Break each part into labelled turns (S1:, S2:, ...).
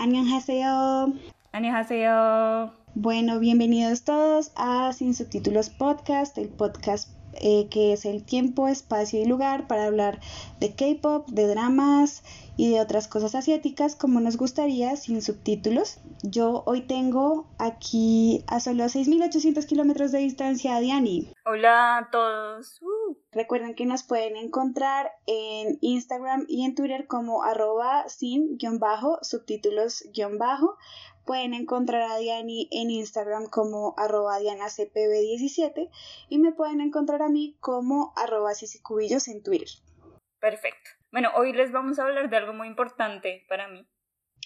S1: Annyeonghaseyo.
S2: Annyeonghaseyo.
S1: Bueno, bienvenidos todos a Sin Subtítulos Podcast, el podcast eh, que es el tiempo, espacio y lugar para hablar de K-pop, de dramas y de otras cosas asiáticas como nos gustaría sin subtítulos. Yo hoy tengo aquí a solo 6.800 kilómetros de distancia a Diani.
S2: Hola a todos. Uh.
S1: Recuerden que nos pueden encontrar en Instagram y en Twitter como arroba sin-subtítulos-bajo. Pueden encontrar a Diani en Instagram como arroba dianacpb17 y me pueden encontrar a mí como arroba en Twitter.
S2: Perfecto. Bueno, hoy les vamos a hablar de algo muy importante para mí.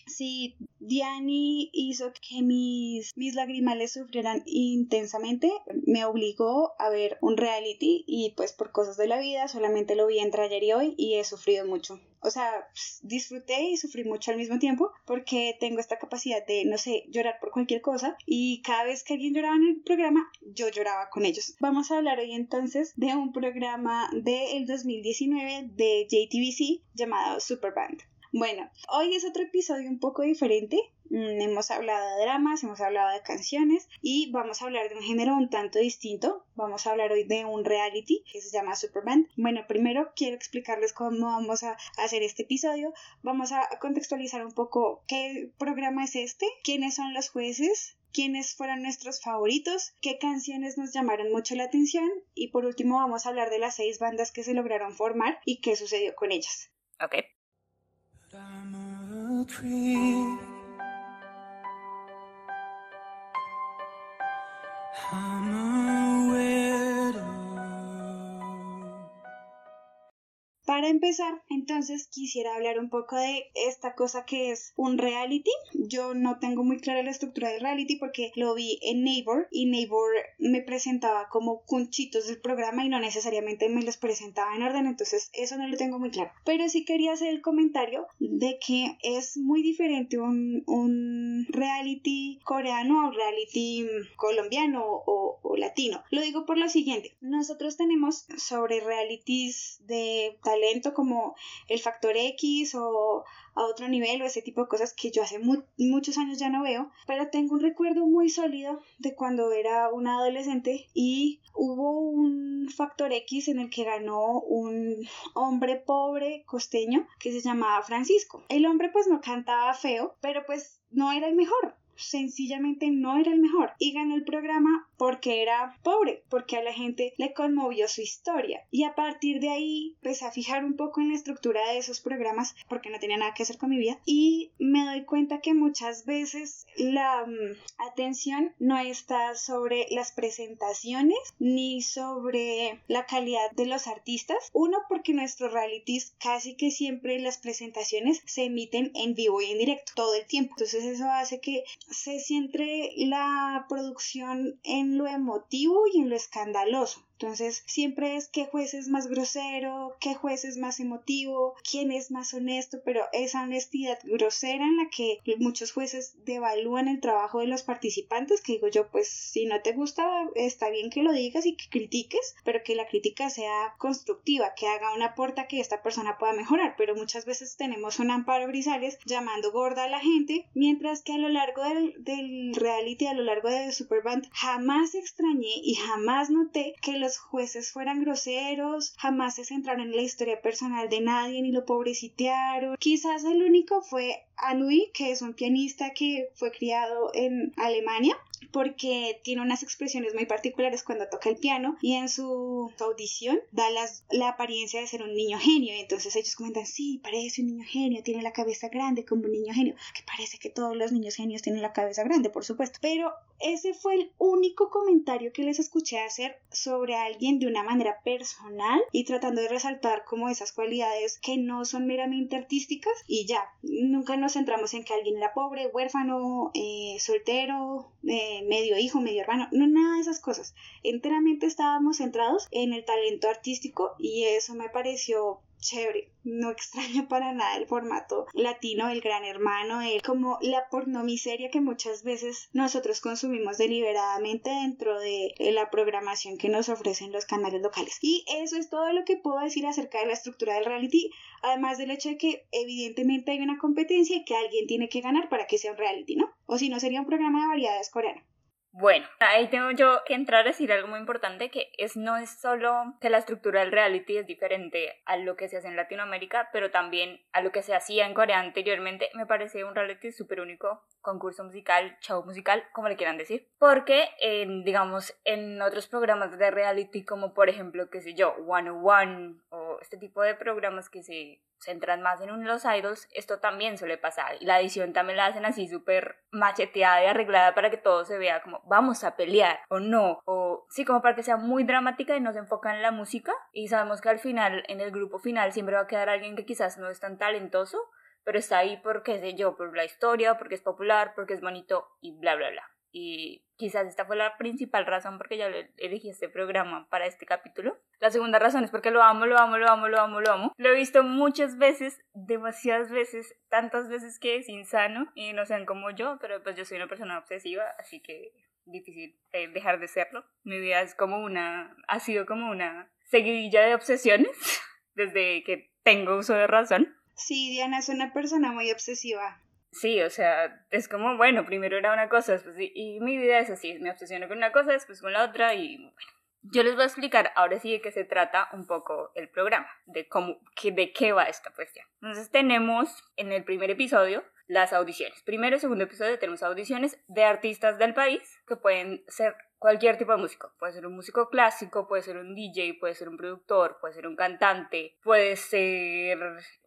S1: Sí, Diani hizo que mis, mis lagrimales sufrieran intensamente. Me obligó a ver un reality y pues por cosas de la vida solamente lo vi entre ayer y hoy y he sufrido mucho. O sea, disfruté y sufrí mucho al mismo tiempo porque tengo esta capacidad de, no sé, llorar por cualquier cosa y cada vez que alguien lloraba en el programa, yo lloraba con ellos. Vamos a hablar hoy entonces de un programa del 2019 de JTBC llamado Superband. Bueno, hoy es otro episodio un poco diferente. Mm, hemos hablado de dramas, hemos hablado de canciones y vamos a hablar de un género un tanto distinto. Vamos a hablar hoy de un reality que se llama Superband. Bueno, primero quiero explicarles cómo vamos a hacer este episodio. Vamos a contextualizar un poco qué programa es este, quiénes son los jueces, quiénes fueron nuestros favoritos, qué canciones nos llamaron mucho la atención y por último vamos a hablar de las seis bandas que se lograron formar y qué sucedió con ellas.
S2: Ok.
S3: I'm a creep. I'm a
S1: Para empezar, entonces quisiera hablar un poco de esta cosa que es un reality. Yo no tengo muy clara la estructura del reality porque lo vi en Neighbor y Neighbor me presentaba como cunchitos del programa y no necesariamente me los presentaba en orden, entonces eso no lo tengo muy claro. Pero sí quería hacer el comentario de que es muy diferente un, un reality coreano a un reality colombiano o, o latino. Lo digo por lo siguiente, nosotros tenemos sobre realities de talento como el factor X o a otro nivel o ese tipo de cosas que yo hace muchos años ya no veo, pero tengo un recuerdo muy sólido de cuando era una adolescente y hubo un factor X en el que ganó un hombre pobre costeño que se llamaba Francisco. El hombre pues no cantaba feo, pero pues no era el mejor sencillamente no era el mejor y ganó el programa porque era pobre, porque a la gente le conmovió su historia. Y a partir de ahí empecé a fijar un poco en la estructura de esos programas porque no tenía nada que hacer con mi vida. Y me doy cuenta que muchas veces la mm, atención no está sobre las presentaciones ni sobre la calidad de los artistas. Uno porque nuestros realities casi que siempre las presentaciones se emiten en vivo y en directo todo el tiempo. Entonces eso hace que se centre la producción en lo emotivo y en lo escandaloso. Entonces, siempre es qué juez es más grosero, qué juez es más emotivo, quién es más honesto, pero esa honestidad grosera en la que muchos jueces devalúan el trabajo de los participantes, que digo yo, pues si no te gusta, está bien que lo digas y que critiques, pero que la crítica sea constructiva, que haga una aporta que esta persona pueda mejorar, pero muchas veces tenemos un amparo Grisales llamando gorda a la gente, mientras que a lo largo del, del reality, a lo largo de Superband, jamás extrañé y jamás noté que los jueces fueran groseros, jamás se centraron en la historia personal de nadie ni lo pobrecitearon. Quizás el único fue Anui, que es un pianista que fue criado en Alemania porque tiene unas expresiones muy particulares cuando toca el piano y en su audición da la apariencia de ser un niño genio. Y entonces ellos comentan, sí, parece un niño genio, tiene la cabeza grande como un niño genio, que parece que todos los niños genios tienen la cabeza grande, por supuesto, pero ese fue el único comentario que les escuché hacer sobre alguien de una manera personal y tratando de resaltar como esas cualidades que no son meramente artísticas y ya, nunca nos centramos en que alguien era pobre, huérfano, eh, soltero, eh, medio hijo, medio hermano, no nada de esas cosas. Enteramente estábamos centrados en el talento artístico y eso me pareció chévere. No extraño para nada el formato latino, el gran hermano, el, como la pornomiseria que muchas veces nosotros consumimos deliberadamente dentro de la programación que nos ofrecen los canales locales. Y eso es todo lo que puedo decir acerca de la estructura del reality, además del hecho de que evidentemente hay una competencia que alguien tiene que ganar para que sea un reality, ¿no? O si no, sería un programa de variedades coreano.
S2: Bueno, ahí tengo yo que entrar a decir algo muy importante, que es no es solo que la estructura del reality es diferente a lo que se hace en Latinoamérica, pero también a lo que se hacía en Corea anteriormente. Me parece un reality súper único, concurso musical, show musical, como le quieran decir. Porque, en, digamos, en otros programas de reality, como por ejemplo, qué sé yo, 101 o este tipo de programas que se centran más en los idols, esto también suele pasar. Y la edición también la hacen así súper macheteada y arreglada para que todo se vea como vamos a pelear o no. O sí, como para que sea muy dramática y no se enfoca en la música. Y sabemos que al final, en el grupo final, siempre va a quedar alguien que quizás no es tan talentoso, pero está ahí porque, sé yo, por la historia, porque es popular, porque es bonito y bla, bla, bla y quizás esta fue la principal razón porque yo elegí este programa para este capítulo. La segunda razón es porque lo amo, lo amo, lo amo, lo amo, lo amo. Lo he visto muchas veces, demasiadas veces, tantas veces que es insano y no sean como yo, pero pues yo soy una persona obsesiva, así que difícil eh, dejar de serlo. Mi vida es como una, ha sido como una seguidilla de obsesiones desde que tengo uso de razón.
S1: Sí, Diana es una persona muy obsesiva.
S2: Sí, o sea, es como, bueno, primero era una cosa, después, y, mi vida es así, me obsesiono con una cosa, después con la otra, y bueno. Yo les voy a explicar ahora sí de qué se trata un poco el programa, de cómo, que, de qué va esta cuestión. Entonces tenemos en el primer episodio las audiciones. Primero y segundo episodio tenemos audiciones de artistas del país que pueden ser cualquier tipo de músico. Puede ser un músico clásico, puede ser un DJ, puede ser un productor, puede ser un cantante, puede ser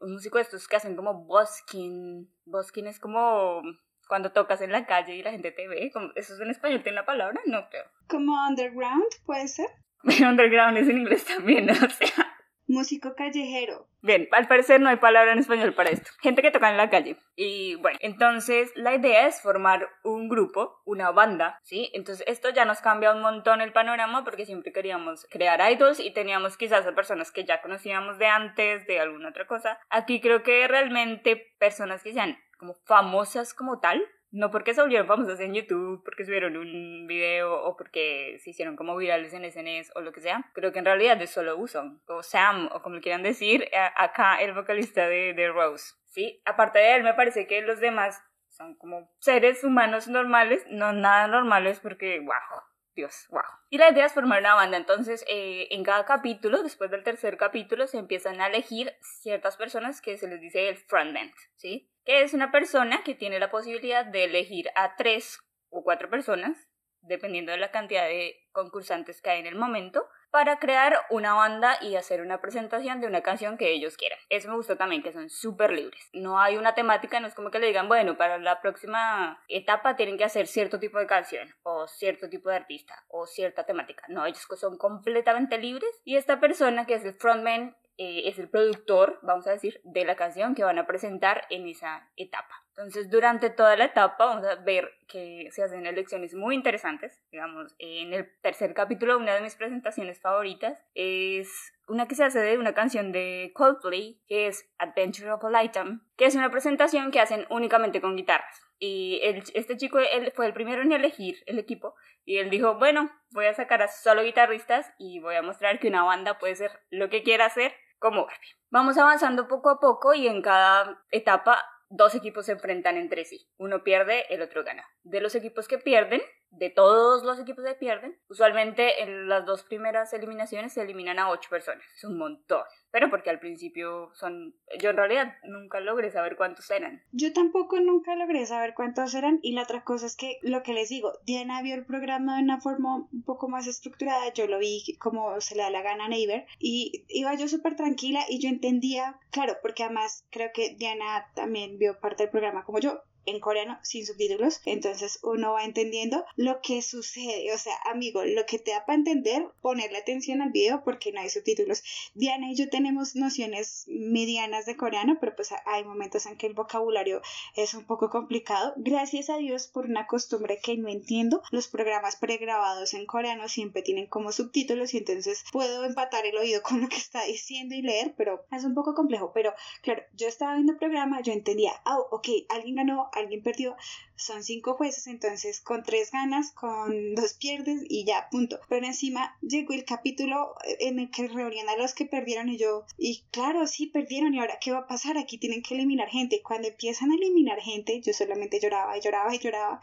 S2: un músico de estos que hacen como busking. Busking es como cuando tocas en la calle y la gente te ve. ¿Eso es en español? ¿Tiene la palabra? No creo.
S1: ¿Como underground puede ser?
S2: underground es en inglés también, o sea.
S1: Músico callejero.
S2: Bien, al parecer no hay palabra en español para esto. Gente que toca en la calle. Y bueno, entonces la idea es formar un grupo, una banda, ¿sí? Entonces esto ya nos cambia un montón el panorama porque siempre queríamos crear idols y teníamos quizás a personas que ya conocíamos de antes, de alguna otra cosa. Aquí creo que realmente personas que sean como famosas como tal, no porque se volvieron famosas en YouTube, porque subieron un video o porque se hicieron como virales en SNS o lo que sea. Creo que en realidad es solo uso. O Sam, o como le quieran decir, acá el vocalista de, de Rose. Sí, aparte de él, me parece que los demás son como seres humanos normales, no nada normales porque, wow, Dios, wow. Y la idea es formar una banda, entonces eh, en cada capítulo, después del tercer capítulo, se empiezan a elegir ciertas personas que se les dice el frontman, ¿sí? Que es una persona que tiene la posibilidad de elegir a tres o cuatro personas, dependiendo de la cantidad de concursantes que hay en el momento, para crear una banda y hacer una presentación de una canción que ellos quieran. Eso me gustó también, que son súper libres. No hay una temática, no es como que le digan, bueno, para la próxima etapa tienen que hacer cierto tipo de canción, o cierto tipo de artista, o cierta temática. No, ellos son completamente libres. Y esta persona que es el frontman eh, es el productor, vamos a decir, de la canción que van a presentar en esa etapa. Entonces, durante toda la etapa vamos a ver que se hacen elecciones muy interesantes. Digamos, en el tercer capítulo, una de mis presentaciones favoritas es una que se hace de una canción de Coldplay, que es Adventure of a Lifetime, que es una presentación que hacen únicamente con guitarras. Y este chico él fue el primero en elegir el equipo y él dijo, bueno, voy a sacar a solo guitarristas y voy a mostrar que una banda puede ser lo que quiera hacer como Barbie. Vamos avanzando poco a poco y en cada etapa dos equipos se enfrentan entre sí. Uno pierde, el otro gana. De los equipos que pierden, de todos los equipos que pierden, usualmente en las dos primeras eliminaciones se eliminan a ocho personas. Es un montón. Pero porque al principio son... Yo en realidad nunca logré saber cuántos eran.
S1: Yo tampoco nunca logré saber cuántos eran. Y la otra cosa es que lo que les digo, Diana vio el programa de una forma un poco más estructurada. Yo lo vi como se le da la gana a Neighbor. Y iba yo súper tranquila y yo entendía, claro, porque además creo que Diana también vio parte del programa como yo en coreano sin subtítulos, entonces uno va entendiendo lo que sucede, o sea, amigo, lo que te da para entender, ponerle atención al video porque no hay subtítulos. Diana y yo tenemos nociones medianas de coreano, pero pues hay momentos en que el vocabulario es un poco complicado. Gracias a Dios por una costumbre que no entiendo, los programas pregrabados en coreano siempre tienen como subtítulos y entonces puedo empatar el oído con lo que está diciendo y leer, pero es un poco complejo. Pero claro, yo estaba viendo el programa, yo entendía, oh, ok, alguien ganó, alguien perdió, son cinco jueces, entonces con tres ganas, con dos pierdes y ya, punto. Pero encima llegó el capítulo en el que reunían a los que perdieron y yo, y claro, sí perdieron y ahora qué va a pasar, aquí tienen que eliminar gente. Cuando empiezan a eliminar gente, yo solamente lloraba y lloraba y lloraba.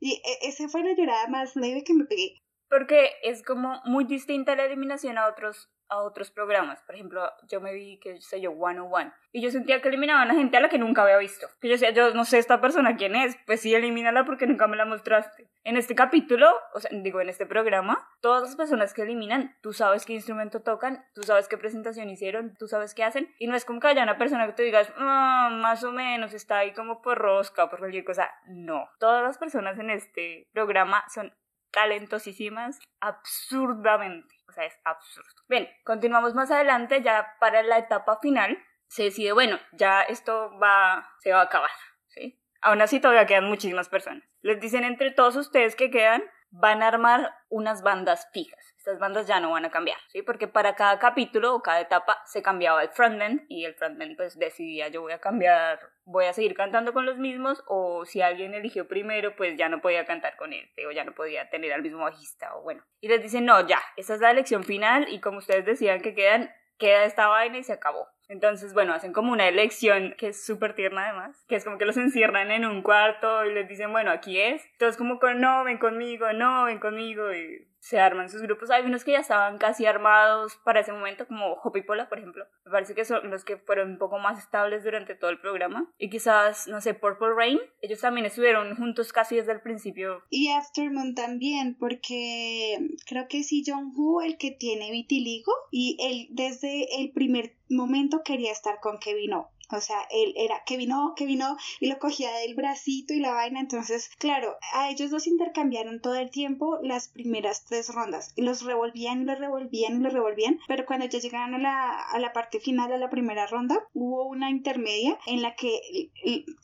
S1: Y e, esa fue la llorada más leve que me pegué.
S2: Porque es como muy distinta la eliminación a otros a otros programas. Por ejemplo, yo me vi, que sé yo, One One. Y yo sentía que eliminaban a gente a la que nunca había visto. Que yo decía, yo no sé esta persona quién es. Pues sí, elimínala porque nunca me la mostraste. En este capítulo, o sea, digo, en este programa, todas las personas que eliminan, tú sabes qué instrumento tocan, tú sabes qué presentación hicieron, tú sabes qué hacen. Y no es como que haya una persona que te digas, ah, más o menos, está ahí como por rosca, por cualquier cosa. No. Todas las personas en este programa son talentosísimas absurdamente. O sea, es absurdo. Bien, continuamos más adelante, ya para la etapa final, se decide, bueno, ya esto va, se va a acabar, ¿sí? Aún así todavía quedan muchísimas personas. Les dicen entre todos ustedes que quedan, van a armar unas bandas fijas. Estas bandas ya no van a cambiar, ¿sí? Porque para cada capítulo o cada etapa se cambiaba el frontend y el frontend pues decidía yo voy a cambiar, voy a seguir cantando con los mismos o si alguien eligió primero pues ya no podía cantar con él o ya no podía tener al mismo bajista o bueno. Y les dicen no, ya, esta es la elección final y como ustedes decían que quedan, queda esta vaina y se acabó. Entonces, bueno, hacen como una elección que es súper tierna además, que es como que los encierran en un cuarto y les dicen, bueno, aquí es. Entonces, como con, no, ven conmigo, no, ven conmigo y se arman sus grupos. Hay unos que ya estaban casi armados para ese momento, como Hopi Pola, por ejemplo. Me parece que son los que fueron un poco más estables durante todo el programa. Y quizás, no sé, Purple Rain, ellos también estuvieron juntos casi desde el principio.
S1: Y Aftermoon también, porque creo que sí, John Woo, el que tiene vitiligo, y él desde el primer momento quería estar con Kevin O. O sea, él era que vino, que vino y lo cogía del bracito y la vaina. Entonces, claro, a ellos dos intercambiaron todo el tiempo las primeras tres rondas. Y los revolvían y los revolvían y los revolvían. Pero cuando ya llegaron a la, a la parte final, a la primera ronda, hubo una intermedia en la que,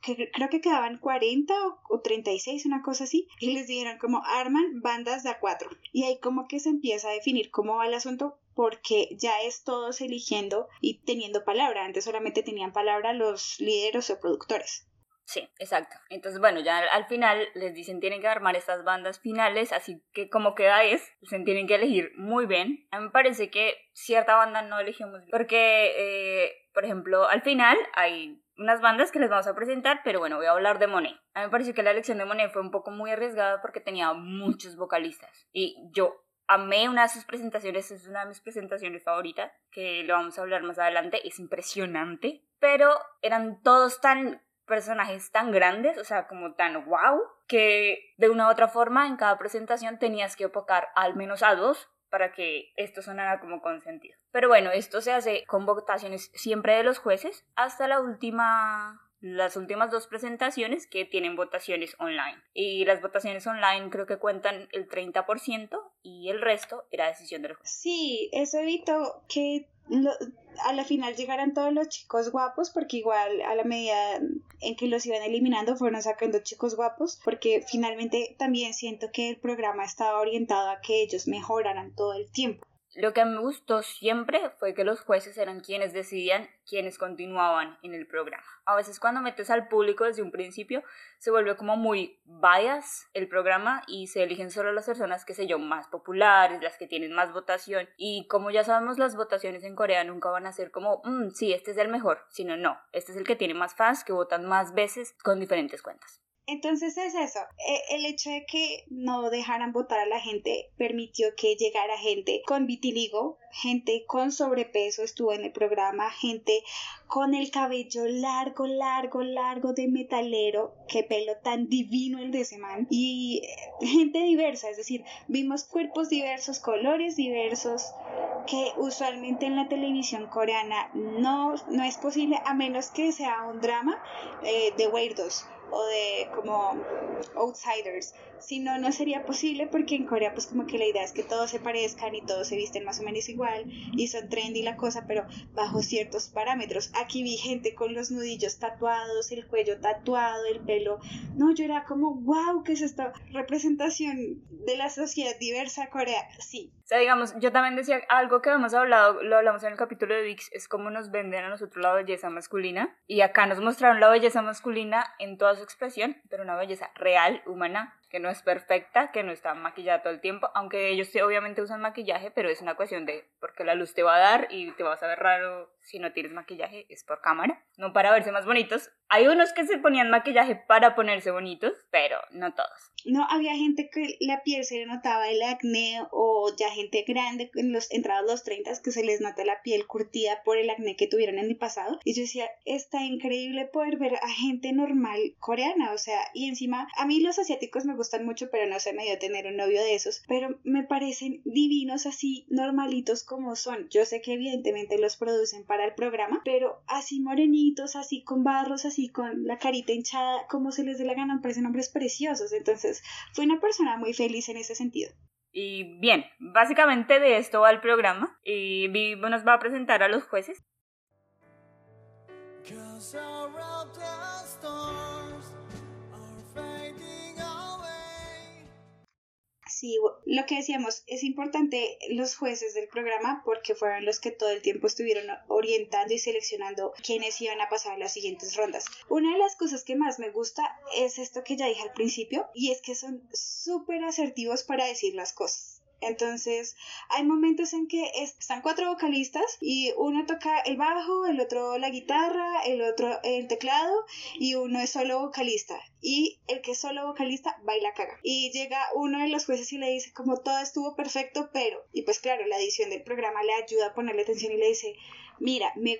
S1: creo que quedaban 40 o, o 36, una cosa así. Y les dijeron como arman bandas de a cuatro. Y ahí como que se empieza a definir cómo va el asunto porque ya es todos eligiendo y teniendo palabra. Antes solamente tenían palabra los líderes o productores.
S2: Sí, exacto. Entonces, bueno, ya al final les dicen tienen que armar estas bandas finales, así que como queda es, se tienen que elegir muy bien. A mí me parece que cierta banda no elegimos bien, porque, eh, por ejemplo, al final hay unas bandas que les vamos a presentar, pero bueno, voy a hablar de Monet. A mí me parece que la elección de Monet fue un poco muy arriesgada porque tenía muchos vocalistas y yo amé una de sus presentaciones, es una de mis presentaciones favoritas, que lo vamos a hablar más adelante, es impresionante, pero eran todos tan personajes tan grandes, o sea, como tan wow, que de una u otra forma en cada presentación tenías que opocar al menos a dos para que esto sonara como con sentido. Pero bueno, esto se hace con votaciones siempre de los jueces hasta la última las últimas dos presentaciones que tienen votaciones online. Y las votaciones online creo que cuentan el 30% y el resto era decisión de los jueces.
S1: Sí, eso evitó que a la final llegaran todos los chicos guapos porque igual a la medida en que los iban eliminando fueron sacando chicos guapos porque finalmente también siento que el programa estaba orientado a que ellos mejoraran todo el tiempo.
S2: Lo que me gustó siempre fue que los jueces eran quienes decidían quienes continuaban en el programa. A veces cuando metes al público desde un principio se vuelve como muy bias el programa y se eligen solo las personas que sé yo más populares, las que tienen más votación y como ya sabemos las votaciones en Corea nunca van a ser como, mm, sí, este es el mejor, sino no, este es el que tiene más fans que votan más veces con diferentes cuentas.
S1: Entonces es eso, e, el hecho de que no dejaran votar a la gente permitió que llegara gente con vitiligo, gente con sobrepeso estuvo en el programa, gente con el cabello largo, largo, largo de metalero, qué pelo tan divino el de ese man, y gente diversa, es decir, vimos cuerpos diversos, colores diversos, que usualmente en la televisión coreana no, no es posible a menos que sea un drama eh, de Weirdos o de como outsiders. Si no, no sería posible porque en Corea pues como que la idea es que todos se parezcan y todos se visten más o menos igual y son trendy la cosa, pero bajo ciertos parámetros. Aquí vi gente con los nudillos tatuados, el cuello tatuado, el pelo. No, yo era como, wow, ¿qué es esta representación de la sociedad diversa Corea? Sí.
S2: Sea, digamos, yo también decía algo que hemos hablado, lo hablamos en el capítulo de VIX, es cómo nos venden a nosotros la belleza masculina. Y acá nos mostraron la belleza masculina en toda su expresión, pero una belleza real, humana, que no es perfecta, que no está maquillada todo el tiempo, aunque ellos sí, obviamente usan maquillaje, pero es una cuestión de porque la luz te va a dar y te vas a ver raro si no tienes maquillaje, es por cámara, no para verse más bonitos. Hay unos que se ponían maquillaje para ponerse bonitos, pero no todos.
S1: No, había gente que la piel se le notaba el acné o ya gente grande en los entrados los 30 que se les nota la piel curtida por el acné que tuvieron en el pasado. Y yo decía, está increíble poder ver a gente normal coreana, o sea, y encima a mí los asiáticos me gustan mucho, pero no se me dio tener un novio de esos, pero me parecen divinos así normalitos como son. Yo sé que evidentemente los producen para el programa, pero así morenitos, así con barros, así con la carita hinchada, como se les dé la gana, me parecen hombres preciosos. Entonces, fue una persona muy feliz en ese sentido.
S2: Y bien, básicamente de esto va el programa y Vivo nos va a presentar a los jueces.
S3: Cause
S1: Sí, lo que decíamos, es importante los jueces del programa porque fueron los que todo el tiempo estuvieron orientando y seleccionando quiénes iban a pasar las siguientes rondas. Una de las cosas que más me gusta es esto que ya dije al principio y es que son súper asertivos para decir las cosas. Entonces, hay momentos en que están cuatro vocalistas y uno toca el bajo, el otro la guitarra, el otro el teclado y uno es solo vocalista. Y el que es solo vocalista baila caga. Y llega uno de los jueces y le dice como todo estuvo perfecto, pero... Y pues claro, la edición del programa le ayuda a ponerle atención y le dice, mira, me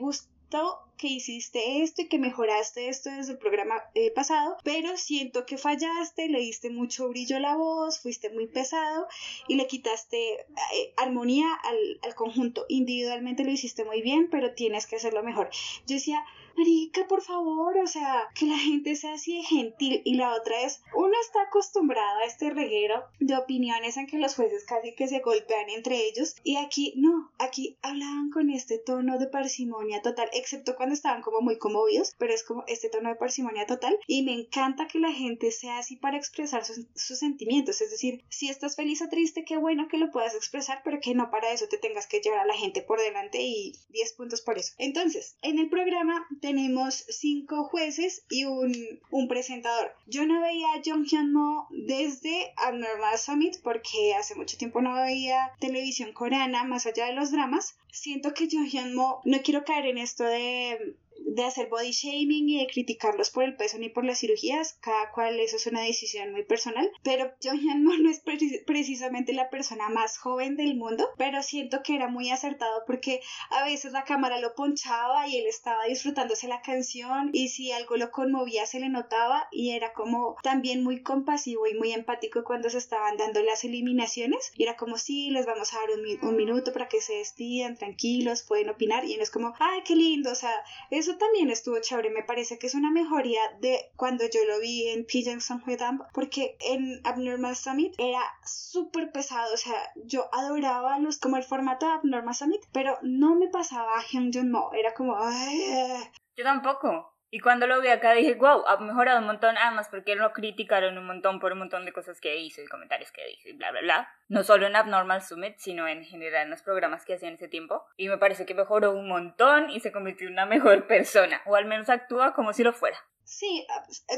S1: que hiciste esto y que mejoraste esto desde el programa eh, pasado, pero siento que fallaste, le diste mucho brillo a la voz, fuiste muy pesado y le quitaste eh, armonía al, al conjunto. Individualmente lo hiciste muy bien, pero tienes que hacerlo mejor. Yo decía, Marica, por favor, o sea, que la gente sea así de gentil. Y la otra es, uno está acostumbrado a este reguero de opiniones en que los jueces casi que se golpean entre ellos. Y aquí no, aquí hablaban con este tono de parsimonia total, excepto cuando estaban como muy conmovidos, pero es como este tono de parsimonia total. Y me encanta que la gente sea así para expresar sus, sentimientos. Es decir, si estás feliz o triste, qué bueno que lo puedas expresar, pero que no para eso te tengas que llevar a la gente por delante y 10 puntos por eso. Entonces, en el programa tenemos cinco jueces y un, un presentador. Yo no veía a Jong Hyun Mo desde Abnormal Summit porque hace mucho tiempo no veía televisión coreana más allá de los dramas. Siento que Jong Hyun Mo, no quiero caer en esto de de hacer body shaming y de criticarlos por el peso ni por las cirugías, cada cual eso es una decisión muy personal, pero Mo no es pre- precisamente la persona más joven del mundo, pero siento que era muy acertado porque a veces la cámara lo ponchaba y él estaba disfrutándose la canción y si algo lo conmovía se le notaba y era como también muy compasivo y muy empático cuando se estaban dando las eliminaciones y era como sí, les vamos a dar un minuto para que se despidan tranquilos, pueden opinar y no es como, ay, qué lindo, o sea, eso también estuvo chévere, me parece que es una mejoría de cuando yo lo vi en Pigeon Samhedam, porque en Abnormal Summit era súper pesado, o sea, yo adoraba los como el formato de Abnormal Summit, pero no me pasaba a Hyun Mo, era como, ay, eh.
S2: Yo tampoco. Y cuando lo vi acá dije, wow, ha mejorado un montón, además porque lo criticaron un montón por un montón de cosas que hizo y comentarios que dijo y bla, bla, bla. No solo en Abnormal Summit, sino en general en los programas que hacía en ese tiempo. Y me parece que mejoró un montón y se convirtió en una mejor persona. O al menos actúa como si lo fuera.
S1: Sí,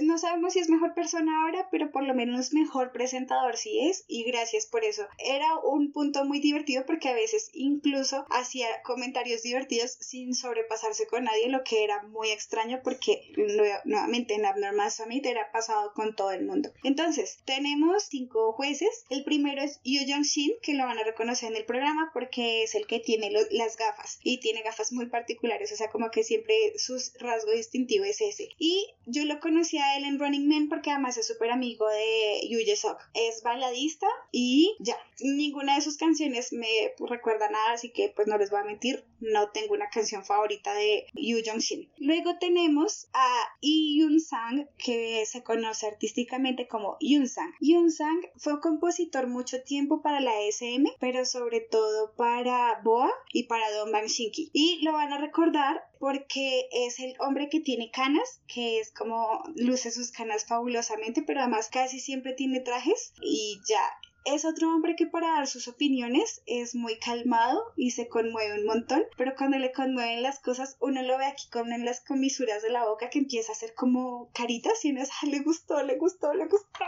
S1: no sabemos si es mejor persona ahora, pero por lo menos mejor presentador sí es, y gracias por eso. Era un punto muy divertido porque a veces incluso hacía comentarios divertidos sin sobrepasarse con nadie, lo que era muy extraño porque nue- nuevamente en Abnormal Summit era pasado con todo el mundo. Entonces, tenemos cinco jueces. El primero es Yoo Jong Shin, que lo van a reconocer en el programa porque es el que tiene las gafas y tiene gafas muy particulares, o sea, como que siempre su rasgo distintivo es ese. Y yo lo conocí a él en Running Man porque además es súper amigo de Yu Sok. Es baladista y ya, ninguna de sus canciones me recuerda nada, así que pues no les voy a mentir, no tengo una canción favorita de Yu Jong Shin. Luego tenemos a Lee Yun Sang, que se conoce artísticamente como Yun Sang. Yun Sang fue compositor mucho tiempo para la SM, pero sobre todo para Boa y para Don Bang Shinki. Y lo van a recordar porque es el hombre que tiene canas, que es como luce sus canas fabulosamente, pero además casi siempre tiene trajes y ya es otro hombre que para dar sus opiniones es muy calmado y se conmueve un montón, pero cuando le conmueven las cosas uno lo ve aquí como en las comisuras de la boca que empieza a hacer como caritas y uno es, le gustó, le gustó, le gustó.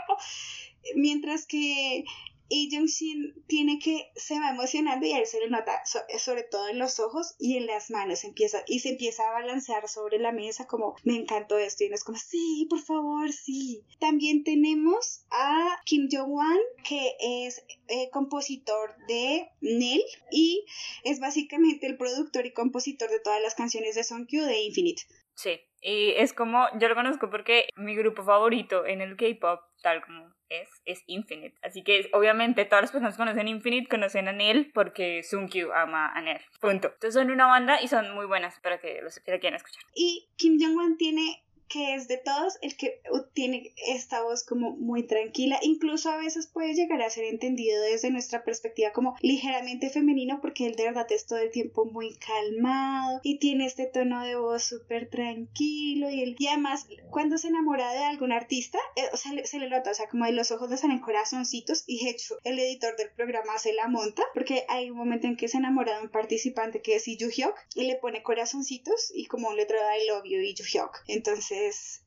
S1: Mientras que y Jung Shin tiene que se va emocionando y él se le nota sobre todo en los ojos y en las manos. Empieza y se empieza a balancear sobre la mesa como me encantó esto y no es como sí por favor sí también tenemos a Kim Jong Wan que es eh, compositor de Nell y es básicamente el productor y compositor de todas las canciones de Songkyu de Infinite.
S2: Sí, y es como, yo lo conozco porque mi grupo favorito en el K-pop, tal como es, es Infinite. Así que obviamente todas las personas que conocen Infinite conocen a Neil porque Sunkyu ama a Neil. Punto. Entonces son una banda y son muy buenas para que los que quieran escuchar.
S1: Y Kim Jong-un tiene que es de todos el que tiene esta voz como muy tranquila, incluso a veces puede llegar a ser entendido desde nuestra perspectiva como ligeramente femenino porque él de verdad es todo el tiempo muy calmado y tiene este tono de voz súper tranquilo y, él, y además cuando se enamora de algún artista eh, o sea, se le nota, o sea, como de los ojos le salen corazoncitos y hecho el editor del programa se la monta porque hay un momento en que se enamora de un participante que es Yu Hyuk y le pone corazoncitos y como letrero de I love you Yu Hyuk. Entonces es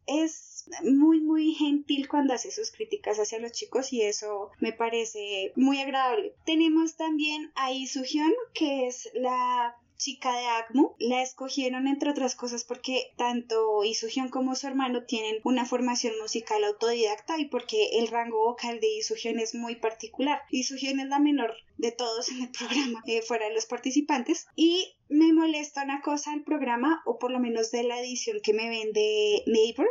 S1: muy muy gentil cuando hace sus críticas hacia los chicos y eso me parece muy agradable. Tenemos también a Hyun que es la chica de ACMU. La escogieron entre otras cosas porque tanto Isuhyun como su hermano tienen una formación musical autodidacta y porque el rango vocal de Isuhyun es muy particular. Isuhyun es la menor de todos en el programa, eh, fuera de los participantes. Y me molesta una cosa del programa, o por lo menos de la edición que me vende Neighbor,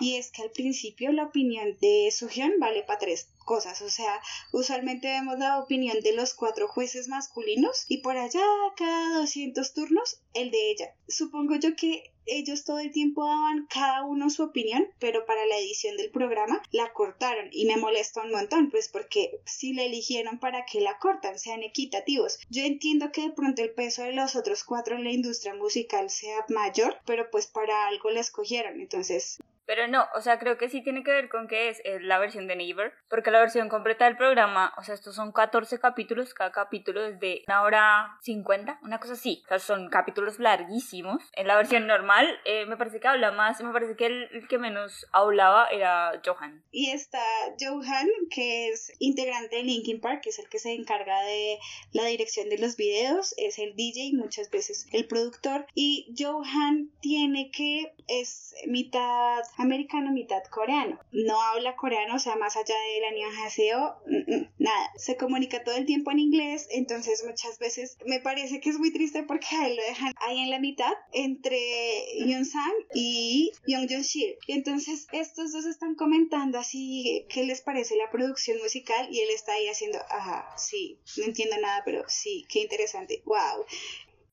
S1: y es que al principio la opinión de Suhyun vale para tres cosas, o sea, usualmente vemos la opinión de los cuatro jueces masculinos y por allá cada 200 turnos el de ella. Supongo yo que ellos todo el tiempo daban cada uno su opinión, pero para la edición del programa la cortaron y me molesta un montón, pues porque si la eligieron para que la cortan, sean equitativos. Yo entiendo que de pronto el peso de los otros cuatro en la industria musical sea mayor, pero pues para algo la escogieron, entonces
S2: pero no, o sea, creo que sí tiene que ver con que es, la versión de Neighbor, porque la versión completa del programa, o sea, estos son 14 capítulos, cada capítulo es de una hora 50, una cosa así, o sea, son capítulos larguísimos. En la versión normal, eh, me parece que habla más, me parece que el, que menos hablaba era Johan.
S1: Y está Johan, que es integrante de Linkin Park, que es el que se encarga de la dirección de los videos, es el DJ, muchas veces el productor, y Johan tiene que, es mitad americano, mitad coreano. No habla coreano, o sea, más allá del anionjaseo, nada. Se comunica todo el tiempo en inglés, entonces muchas veces me parece que es muy triste porque a él lo dejan ahí en la mitad entre Yoon Sang y Young Jong Shil. Y entonces estos dos están comentando así qué les parece la producción musical y él está ahí haciendo, ajá, sí, no entiendo nada, pero sí, qué interesante, wow.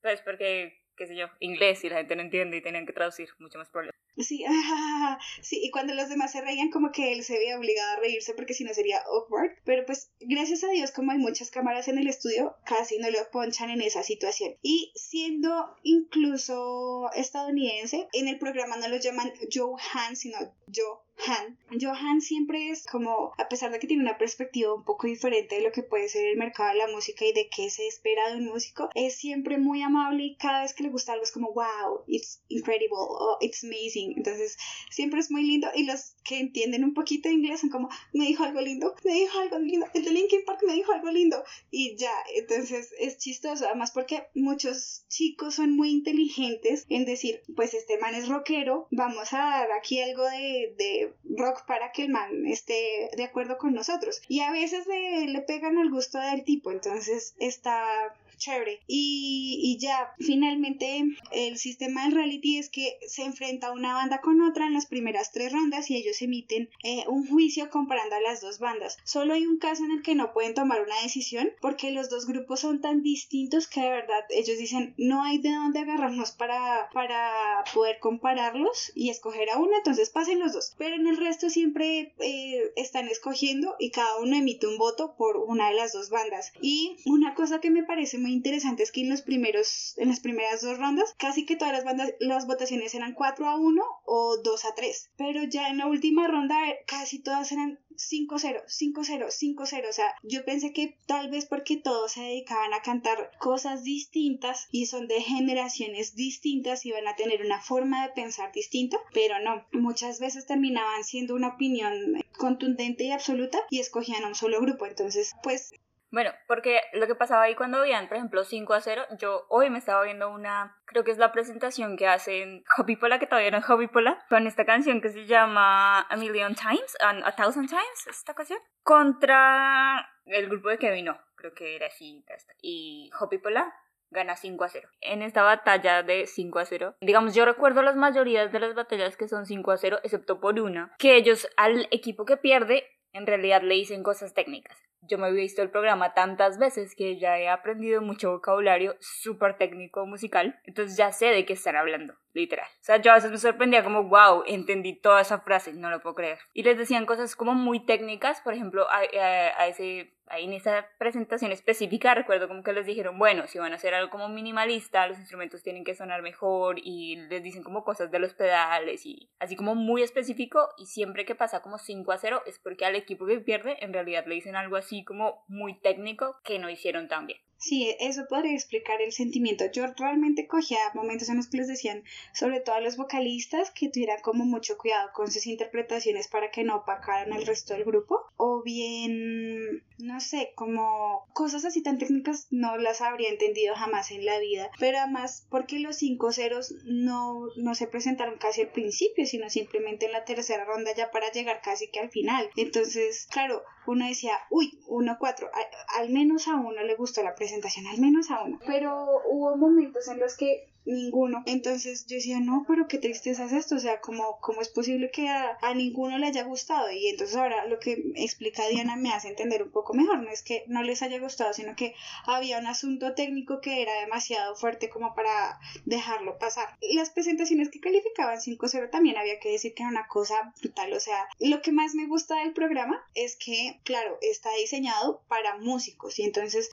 S2: Pues porque qué sé yo, inglés y la gente no entiende y tenían que traducir, mucho más problemas.
S1: Sí, sí, y cuando los demás se reían como que él se veía obligado a reírse porque si no sería awkward, pero pues gracias a Dios como hay muchas cámaras en el estudio, casi no lo ponchan en esa situación. Y siendo incluso estadounidense, en el programa no lo llaman Joe Han, sino Joe han. Johan siempre es como, a pesar de que tiene una perspectiva un poco diferente de lo que puede ser el mercado de la música y de qué se espera de un músico, es siempre muy amable y cada vez que le gusta algo es como, wow, it's incredible, oh, it's amazing. Entonces, siempre es muy lindo y los que entienden un poquito de inglés son como, me dijo algo lindo, me dijo algo lindo, el de Linkin Park me dijo algo lindo y ya, entonces es chistoso, además porque muchos chicos son muy inteligentes en decir, pues este man es rockero, vamos a dar aquí algo de, de rock para que el man esté de acuerdo con nosotros. Y a veces le, le pegan al gusto del tipo, entonces está chévere. Y, y, ya, finalmente el sistema del reality es que se enfrenta una banda con otra en las primeras tres rondas y ellos emiten eh, un juicio comparando a las dos bandas. Solo hay un caso en el que no pueden tomar una decisión porque los dos grupos son tan distintos que de verdad ellos dicen no hay de dónde agarrarnos para, para poder compararlos y escoger a uno, entonces pasen los dos. Pero en el resto siempre eh, están escogiendo y cada uno emite un voto por una de las dos bandas. Y una cosa que me parece muy interesante es que en los primeros, en las primeras dos rondas, casi que todas las bandas, las votaciones eran 4 a 1 o 2 a 3. Pero ya en la última ronda eh, casi todas eran 5-0, 5-0, 5-0. O sea, yo pensé que tal vez porque todos se dedicaban a cantar cosas distintas y son de generaciones distintas, iban a tener una forma de pensar distinta, pero no. Muchas veces terminaban siendo una opinión contundente y absoluta y escogían a un solo grupo. Entonces, pues
S2: bueno, porque lo que pasaba ahí cuando veían, por ejemplo, 5 a 0, yo hoy me estaba viendo una, creo que es la presentación que hacen Pola, que todavía no es Pola, con esta canción que se llama A Million Times, A, Thousand Times, esta canción, contra el grupo de Kevin, no, creo que era así, y Pola gana 5 a 0. En esta batalla de 5 a 0, digamos, yo recuerdo las mayorías de las batallas que son 5 a 0, excepto por una, que ellos al equipo que pierde en realidad le dicen cosas técnicas. Yo me he visto el programa tantas veces que ya he aprendido mucho vocabulario súper técnico musical, entonces ya sé de qué están hablando, literal. O sea, yo a veces me sorprendía como, wow, entendí toda esa frase, no lo puedo creer. Y les decían cosas como muy técnicas, por ejemplo, a, a ese ahí en esa presentación específica recuerdo como que les dijeron, bueno, si van a hacer algo como minimalista, los instrumentos tienen que sonar mejor y les dicen como cosas de los pedales y así como muy específico y siempre que pasa como 5 a 0 es porque al equipo que pierde en realidad le dicen algo así como muy técnico que no hicieron tan bien.
S1: Sí, eso podría explicar el sentimiento. Yo realmente cogía momentos en los que les decían, sobre todo a los vocalistas, que tuvieran como mucho cuidado con sus interpretaciones para que no opacaran al resto del grupo. O bien, no sé, como cosas así tan técnicas no las habría entendido jamás en la vida. Pero además, porque los cinco ceros no, no se presentaron casi al principio, sino simplemente en la tercera ronda ya para llegar casi que al final. Entonces, claro, uno decía, uy, 1-4, al menos a uno le gustó la presentación, al menos a uno. Pero hubo momentos en los que ninguno. Entonces yo decía, no, pero qué tristeza es esto, o sea, ¿cómo, cómo es posible que a, ninguno le haya gustado? Y entonces ahora lo que explica Diana me hace entender un poco mejor, no es que no les haya gustado, sino que había un asunto técnico que era demasiado fuerte como para dejarlo pasar. Las presentaciones que calificaban 5-0 también había que decir que era una cosa brutal, o sea, lo que más me gusta del programa es que, claro, está diseñado para músicos y entonces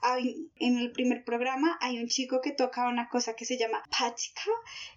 S1: en el primer programa hay un chico que toca una cosa que se llama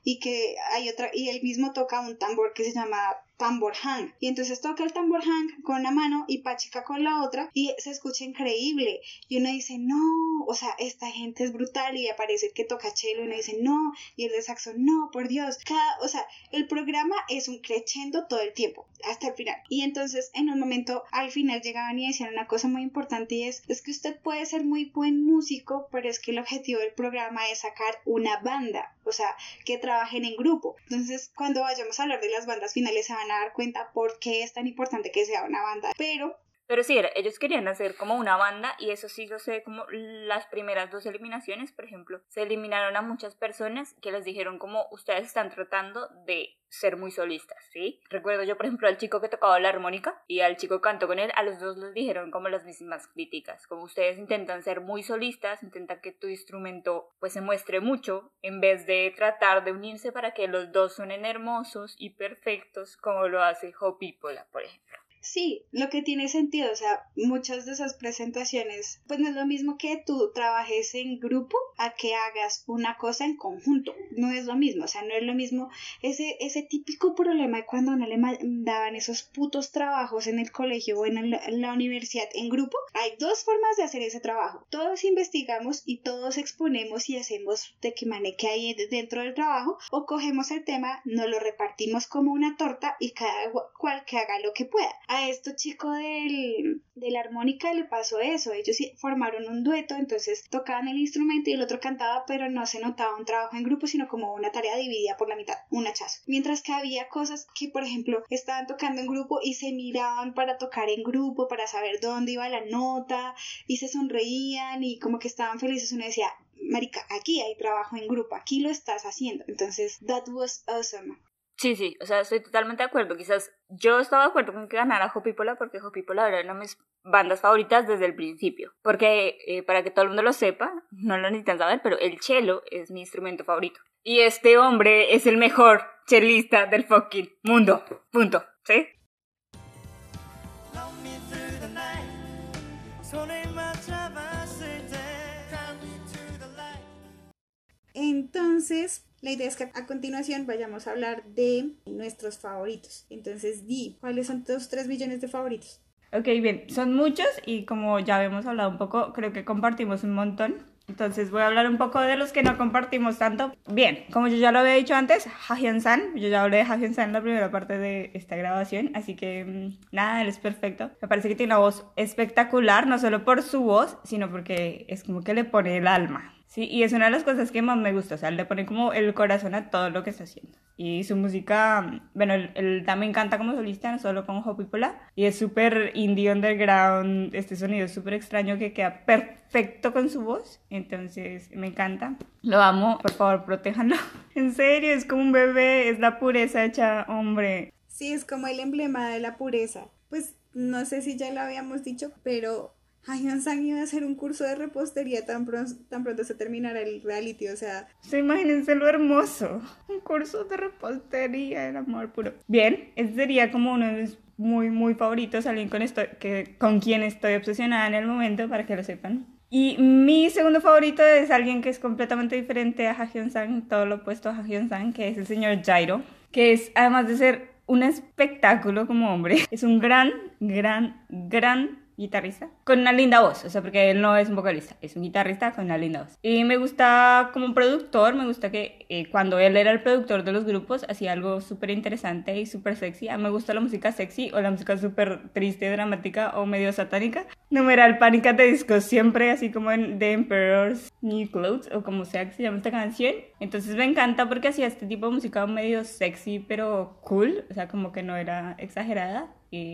S1: y que hay otra y él mismo toca un tambor que se llama tambor hang. Y entonces toca el tambor hang con una mano y Pachica con la otra y se escucha increíble. Y uno dice, no, o sea, esta gente es brutal y aparece que toca chelo y uno dice, no, y el de saxo, no, por Dios. Cada, o sea, el programa es un crescendo todo el tiempo, hasta el final. Y entonces en un momento al final llegaban y decían una cosa muy importante y es, es que usted puede ser muy buen músico, pero es que el objetivo del programa es sacar una banda, o sea, que trabajen en grupo. Entonces, cuando vayamos a hablar de las bandas finales, se van a dar cuenta por qué es tan importante que sea una banda. Pero
S2: pero sí, ellos querían hacer como una banda y eso sí yo sé como las primeras dos eliminaciones, por ejemplo, se eliminaron a muchas personas que les dijeron como ustedes están tratando de ser muy solistas, ¿sí? Recuerdo yo, por ejemplo, al chico que tocaba la armónica y al chico que cantó con él, a los dos les dijeron como las mismas críticas, como ustedes intentan ser muy solistas, intentan que tu instrumento pues se muestre mucho en vez de tratar de unirse para que los dos suenen hermosos y perfectos como lo hace Hopi Pola, por ejemplo.
S1: Sí, lo que tiene sentido, o sea, muchas de esas presentaciones, pues no es lo mismo que tú trabajes en grupo a que hagas una cosa en conjunto, no es lo mismo, o sea, no es lo mismo ese, ese típico problema de cuando no le daban esos putos trabajos en el colegio o en, la universidad en grupo, hay dos formas de hacer ese trabajo, todos investigamos y todos exponemos y hacemos de que mane que hay dentro del trabajo o cogemos el tema, nos lo repartimos como una torta y cada cual que haga lo que pueda a estos chicos del, de la armónica le pasó eso. Ellos formaron un dueto, entonces tocaban el instrumento y el otro cantaba, pero no se notaba un trabajo en grupo, sino como una tarea dividida por la mitad, un hachazo. Mientras que había cosas que, por ejemplo, estaban tocando en grupo y se miraban para tocar en grupo, para saber dónde iba la nota, y se sonreían y como que estaban felices. Uno decía, Marica, aquí hay trabajo en grupo, aquí lo estás haciendo. Entonces, that was awesome.
S2: Sí, sí, o sea, estoy totalmente de acuerdo. Quizás yo estaba de acuerdo con que ganara Hopipola porque Hopipola era una de mis bandas favoritas desde el principio. Porque, eh, para que todo el mundo lo sepa, no lo necesitan saber, pero el cello es mi instrumento favorito. Y este hombre es el mejor chelista del fucking mundo. Punto. ¿Sí?
S1: Entonces, la idea es que a continuación vayamos a hablar de nuestros favoritos. Entonces, Di, ¿cuáles son tus 3 millones de favoritos?
S2: Ok, bien, son muchos y como ya habíamos hablado un poco, creo que compartimos un montón. Entonces voy a hablar un poco de los que no compartimos tanto. Bien, como yo ya lo había dicho antes, Hahyun San, yo ya hablé de Hahyun San en la primera parte de esta grabación, así que mm, nada, él es perfecto. Me parece que tiene una voz espectacular, no solo por su voz, sino porque es como que le pone el alma. Sí, y es una de las cosas que más me gusta, o sea, le pone como el corazón a todo lo que está haciendo. Y su música, bueno, él, él también canta como solista, no solo con Hopipola, y es súper indie underground, este sonido súper extraño que queda perfecto con su voz, entonces me encanta. Lo amo, por favor, protéjanlo. En serio, es como un bebé, es la pureza hecha hombre.
S1: Sí, es como el emblema de la pureza. Pues no sé si ya lo habíamos dicho, pero Hahyun Sang iba a hacer un curso de repostería tan, tan pronto se terminara el reality, o sea,
S2: Sí, imagínense lo hermoso. Un curso de repostería, el amor puro. Bien, ese sería como uno de mis muy, muy favoritos, alguien con, esto, que, con quien estoy obsesionada en el momento, para que lo sepan. Y mi segundo favorito es alguien que es completamente diferente a Hahyun Sang, todo lo opuesto a Hahyun Sang, que es el señor Jairo, que es, además de ser un espectáculo como hombre, es un gran, gran, gran guitarrista con una linda voz, o sea, porque él no es un vocalista, es un guitarrista con una linda voz. Y me gusta como productor, me gusta que eh, cuando él era el productor de los grupos hacía algo súper interesante y súper sexy. A mí me gusta la música sexy o la música súper triste, dramática o medio satánica. Numeral Pánica de Disco, siempre así como en The Emperor's New Clothes o como sea que se llama esta canción. Entonces me encanta porque hacía este tipo de música medio sexy pero cool, o sea, como que no era exagerada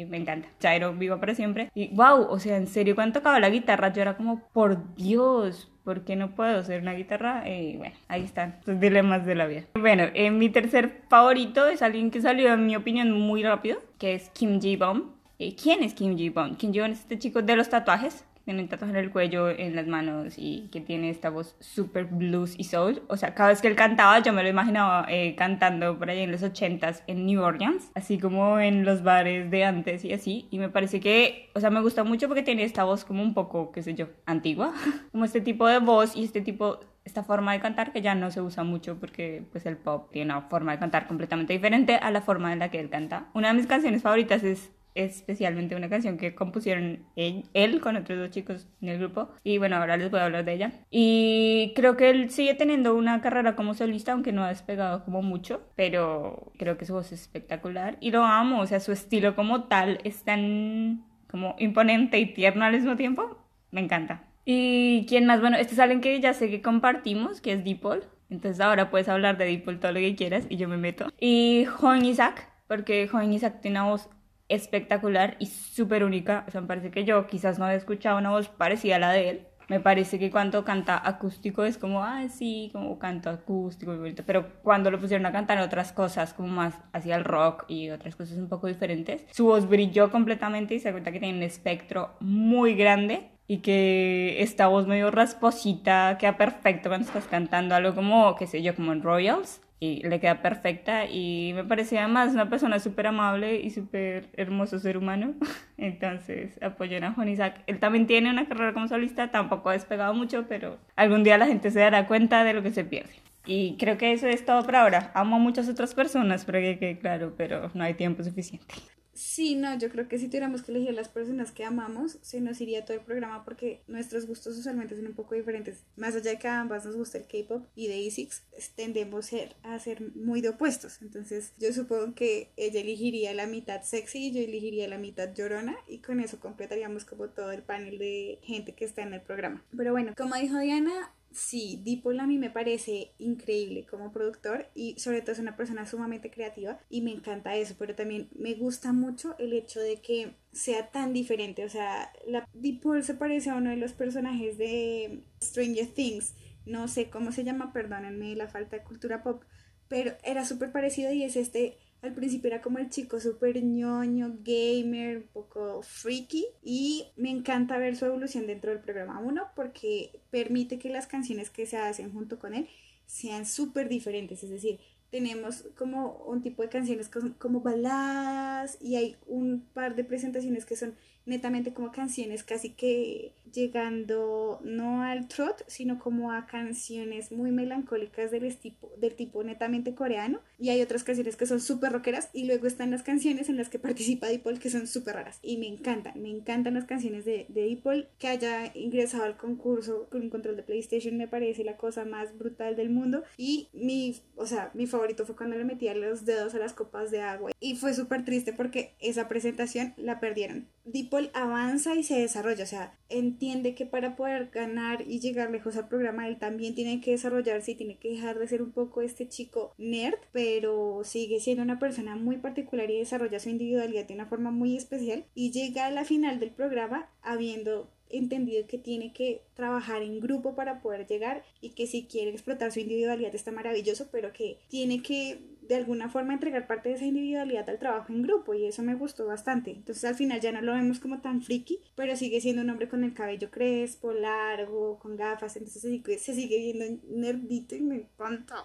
S2: me encanta. Jairo, vivo para siempre. Y wow, o sea, en serio, cuando tocaba la guitarra, yo era como, por Dios, ¿por qué no puedo ser una guitarra? Y bueno, ahí están los dilemas de la vida. Bueno, eh, mi tercer favorito es alguien que salió, en mi opinión, muy rápido, que es Kim Ji-bom. Eh, ¿Quién es Kim Ji-bom? Kim Ji-bom es este chico de los tatuajes. Tiene un tatuaje en el cuello, en las manos y que tiene esta voz super blues y soul. O sea, cada vez que él cantaba, yo me lo imaginaba eh, cantando por ahí en los 80s en New Orleans, así como en los bares de antes y así. Y me parece que, o sea, me gusta mucho porque tiene esta voz como un poco, qué sé yo, antigua. como este tipo de voz y este tipo esta forma de cantar que ya no se usa mucho porque pues el pop tiene una forma de cantar completamente diferente a la forma en la que él canta. Una de mis canciones favoritas es especialmente una canción que compusieron él, él con otros dos chicos en el grupo. Y bueno ahora les voy a hablar de ella. Y creo que él sigue teniendo una carrera como solista aunque no ha despegado como mucho pero creo que su voz es espectacular y lo amo. O sea su estilo como tal es tan como imponente y tierno al mismo tiempo. Me encanta. Y quién más bueno este es alguien que ya sé que compartimos que es Deepol entonces ahora puedes hablar de Deepol todo lo que quieras y yo me meto. Y Juan Isaac porque Juan Isaac tiene una voz espectacular y súper única. O sea, me parece que yo quizás no había escuchado una voz parecida a la de él. Me parece que cuando canta acústico es como, ah, sí, como canto acústico. Pero cuando lo pusieron a cantar otras cosas, como más hacia el rock y otras cosas un poco diferentes, su voz brilló completamente y se da cuenta que tiene un espectro muy grande y que esta voz medio rasposita queda perfecto cuando estás cantando algo como, qué sé yo, como en Royals y le queda perfecta y me parecía además una persona súper amable y súper hermoso ser humano. Entonces apoyen a Juan Isaac. Él también tiene una carrera como solista, tampoco ha despegado mucho, pero algún día la gente se dará cuenta de lo que se pierde. Y creo que eso es todo por ahora. Amo a muchas otras personas, pero que, claro, pero no hay tiempo suficiente.
S1: Sí, no, yo creo que si tuviéramos que elegir las personas que amamos, se nos iría todo el programa porque nuestros gustos usualmente son un poco diferentes. Más allá de que a ambas nos gusta el K-pop y de ASICS, tendemos a ser muy de opuestos. Entonces, yo supongo que ella elegiría la mitad sexy y yo elegiría la mitad llorona y con eso completaríamos como todo el panel de gente que está en el programa. Pero bueno, como dijo Diana, Sí, Dipol a mí me parece increíble como productor y sobre todo es una persona sumamente creativa y me encanta eso, pero también me gusta mucho el hecho de que sea tan diferente, o sea, la Dipol se parece a uno de los personajes de Stranger Things, no sé cómo se llama, perdónenme la falta de cultura pop, pero era súper parecido y es este al principio era como el chico súper ñoño, gamer, un poco freaky y me encanta ver su evolución dentro del programa 1 porque permite que las canciones que se hacen junto con él sean súper diferentes, es decir, tenemos como un tipo de canciones como baladas y hay un par de presentaciones que son netamente como canciones casi que llegando no al trot, sino como a canciones muy melancólicas del tipo, del tipo netamente coreano. Y hay otras canciones que son súper rockeras y luego están las canciones en las que participa Dipol que son súper raras. Y me encantan, me encantan las canciones de, de Dipol. Que haya ingresado al concurso con un control de PlayStation me parece la cosa más brutal del mundo. Y mi, o sea, mi favorito fue cuando le metía los dedos a las copas de agua. Y fue súper triste porque esa presentación la perdieron. Dipol avanza y se desarrolla, o sea, entiende que para poder ganar y llegar lejos al programa él también tiene que desarrollarse y tiene que dejar de ser un poco este chico nerd, pero sigue siendo una persona muy particular y desarrolla su individualidad de una forma muy especial y llega a la final del programa habiendo entendido que tiene que trabajar en grupo para poder llegar y que si quiere explotar su individualidad está maravilloso, pero que tiene que de alguna forma entregar parte de esa individualidad al trabajo en grupo y eso me gustó bastante. Entonces al final ya no lo vemos como tan friki, pero sigue siendo un hombre con el cabello crespo, largo, con gafas, entonces se sigue, viendo nerdito y me encanta.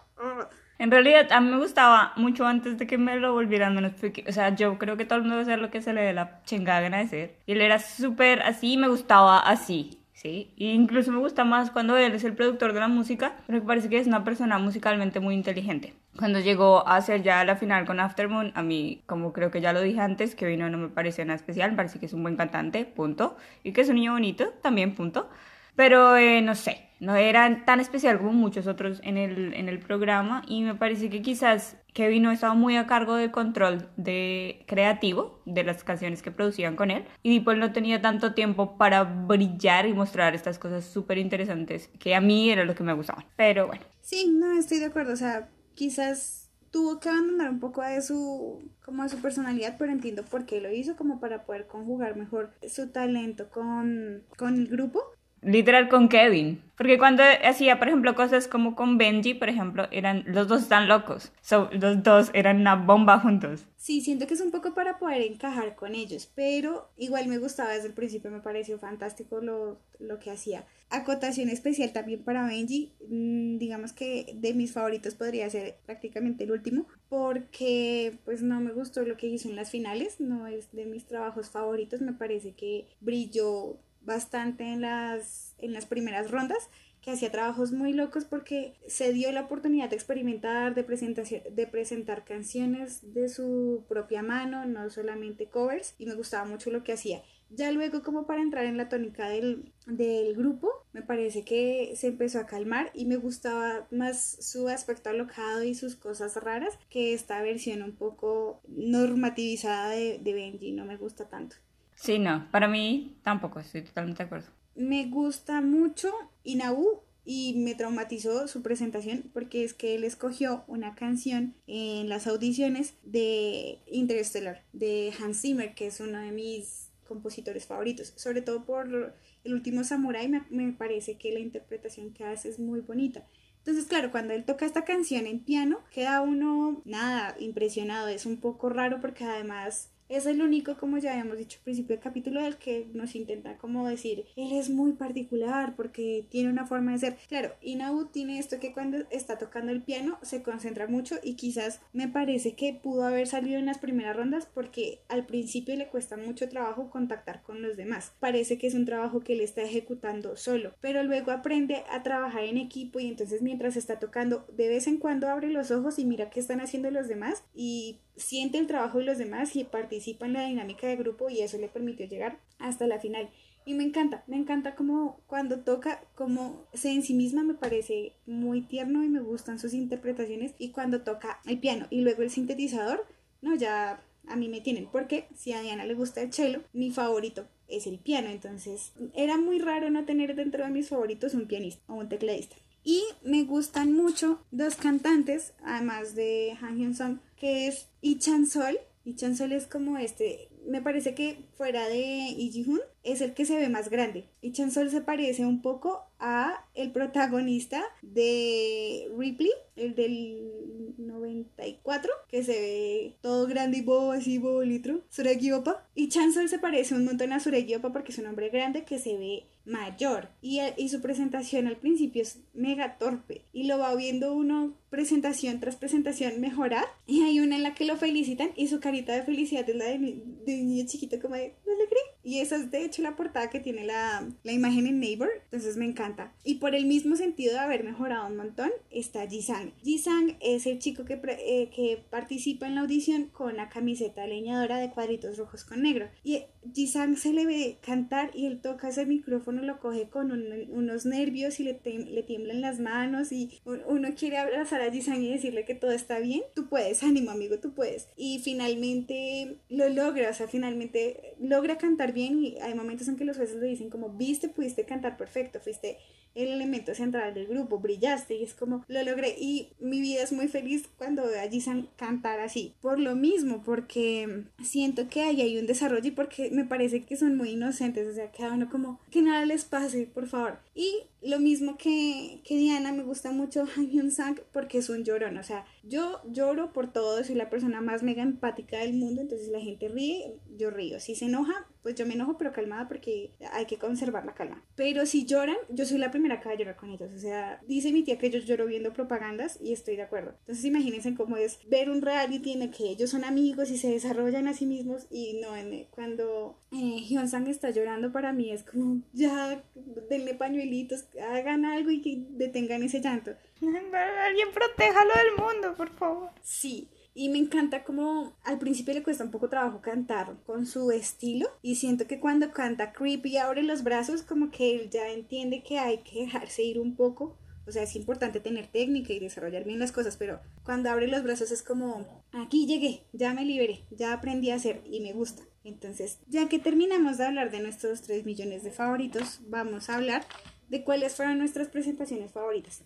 S2: En realidad, a mí me gustaba mucho antes de que me lo volvieran menos O sea, yo creo que todo el mundo debe hacer lo que se le dé la chingada de ser. Y él era súper así y me gustaba así. ¿sí? E incluso me gusta más cuando él es el productor de la música, porque parece que es una persona musicalmente muy inteligente. Cuando llegó a hacer ya la final con Aftermoon, a mí, como creo que ya lo dije antes, que vino no me parece nada especial, me parece que es un buen cantante, punto. Y que es un niño bonito, también, punto. Pero eh, no sé, no era tan especial como muchos otros en el, en el programa y me parece que quizás Kevin no estaba muy a cargo del control de creativo de las canciones que producían con él y Dipol no tenía tanto tiempo para brillar y mostrar estas cosas súper interesantes que a mí era lo que me gustaban. Pero bueno.
S1: Sí, no estoy de acuerdo, o sea, quizás tuvo que abandonar un poco de su como de su personalidad, pero entiendo por qué lo hizo, como para poder conjugar mejor su talento con, con el grupo
S2: literal con Kevin. Porque cuando hacía, por ejemplo, cosas como con Benji, por ejemplo, eran los dos tan locos. So, los dos eran una bomba juntos.
S1: Sí, siento que es un poco para poder encajar con ellos, pero igual me gustaba desde el principio, me pareció fantástico lo, lo que hacía. Acotación especial también para Benji, mm, digamos que de mis favoritos podría ser prácticamente el último, porque pues no me gustó lo que hizo en las finales, no es de mis trabajos favoritos, me parece que brilló bastante en las, en las primeras rondas, que hacía trabajos muy locos porque se dio la oportunidad de experimentar, de, presentación, de presentar canciones de su propia mano, no solamente covers, y me gustaba mucho lo que hacía. Ya luego, como para entrar en la tónica del, del, grupo, me parece que se empezó a calmar y me gustaba más su aspecto alocado y sus cosas raras que esta versión un poco normativizada de, de Benji, no me gusta tanto.
S2: Sí, no, para mí tampoco, estoy totalmente de acuerdo.
S1: Me gusta mucho Inaú y me traumatizó su presentación porque es que él escogió una canción en las audiciones de Interstellar de Hans Zimmer, que es uno de mis compositores favoritos, sobre todo por el último Samurai, me, me parece que la interpretación que hace es muy bonita. Entonces, claro, cuando él toca esta canción en piano, queda uno, nada, impresionado. Es un poco raro porque además es el único, como ya habíamos dicho al principio del capítulo, del que nos intenta como decir, él es muy particular porque tiene una forma de ser. Claro, Inaud tiene esto que cuando está tocando el piano se concentra mucho y quizás me parece que pudo haber salido en las primeras rondas porque al principio le cuesta mucho trabajo contactar con los demás. Parece que es un trabajo que él está ejecutando solo, pero luego aprende a trabajar en equipo y entonces mientras está tocando de vez en cuando abre los ojos y mira qué están haciendo los demás y siente el trabajo de los demás y participa en la dinámica de grupo y eso le permitió llegar hasta la final. Y me encanta, me encanta como cuando toca, como se en sí misma me parece muy tierno y me gustan sus interpretaciones y cuando toca el piano y luego el sintetizador, no, ya a mí me tienen, porque si a Diana le gusta el cello, mi favorito es el piano, entonces era muy raro no tener dentro de mis favoritos un pianista o un tecladista. Y me gustan mucho dos cantantes, además de Han Hyun Song, que es Lee Chan Sol. Lee Chan Sol es como este, me parece que fuera de Lee Ji Hoon es el que se ve más grande. Lee Chan Sol se parece un poco a el protagonista de Ripley, el del 94, que se ve todo grande y bobo, así bobo litro, Suregi Opa. Y Chansol se parece un montón a Suregi Opa porque es un hombre grande que se ve mayor. Y, y, su presentación al principio es mega torpe. Y lo va viendo uno presentación tras presentación mejorar. Y hay una en la que lo felicitan y su carita de felicidad es la de, de niño chiquito como de no le creí y esa es de hecho la portada que tiene la, la imagen en Neighbor entonces me encanta. Y por el mismo sentido de haber mejorado un montón está Jisang. Jisang es el chico que, eh, que participa en la audición con la camiseta leñadora de cuadritos rojos con negro. Y Jisang se le ve cantar y él toca ese micrófono lo coge con unos nervios y le, le tiemblan las manos y uno quiere abrazar a Jisang y decirle que todo está bien, tú puedes, ánimo amigo, tú puedes. Y finalmente lo logra, o sea, finalmente logra cantar bien y hay momentos en que los jueces le dicen como, viste, pudiste cantar perfecto, fuiste el elemento central del grupo, brillaste y es como lo logré y mi vida es muy feliz cuando veo a cantar así, por lo mismo, porque siento que ahí hay un desarrollo y porque me parece que son muy inocentes, o sea, cada uno como que nada les pase, por favor. Y lo mismo que, que Diana, me gusta mucho Han Hyun Sang porque es un llorón, o sea, yo lloro por todo, soy la persona más mega empática del mundo, entonces la gente ríe, yo río, si se enoja, pues yo me enojo pero calmada porque hay que conservar la calma. Pero si lloran, yo soy la primera que va a llorar con ellos. O sea, dice mi tía que yo lloro viendo propagandas y estoy de acuerdo. Entonces imagínense cómo es ver un reality en que ellos son amigos y se desarrollan a sí mismos y no, cuando eh, Hyun Sang está llorando para mí es como ya denle pañuelitos, hagan algo y que detengan ese llanto.
S2: Alguien protéjalo del mundo, por favor.
S1: Sí, y me encanta como al principio le cuesta un poco trabajo cantar con su estilo. Y siento que cuando canta Creepy abre los brazos, como que él ya entiende que hay que dejarse ir un poco. O sea, es importante tener técnica y desarrollar bien las cosas, pero cuando abre los brazos es como, aquí llegué, ya me liberé, ya aprendí a hacer y me gusta. Entonces, ya que terminamos de hablar de nuestros 3 millones de favoritos, vamos a hablar de cuáles fueron nuestras presentaciones favoritas.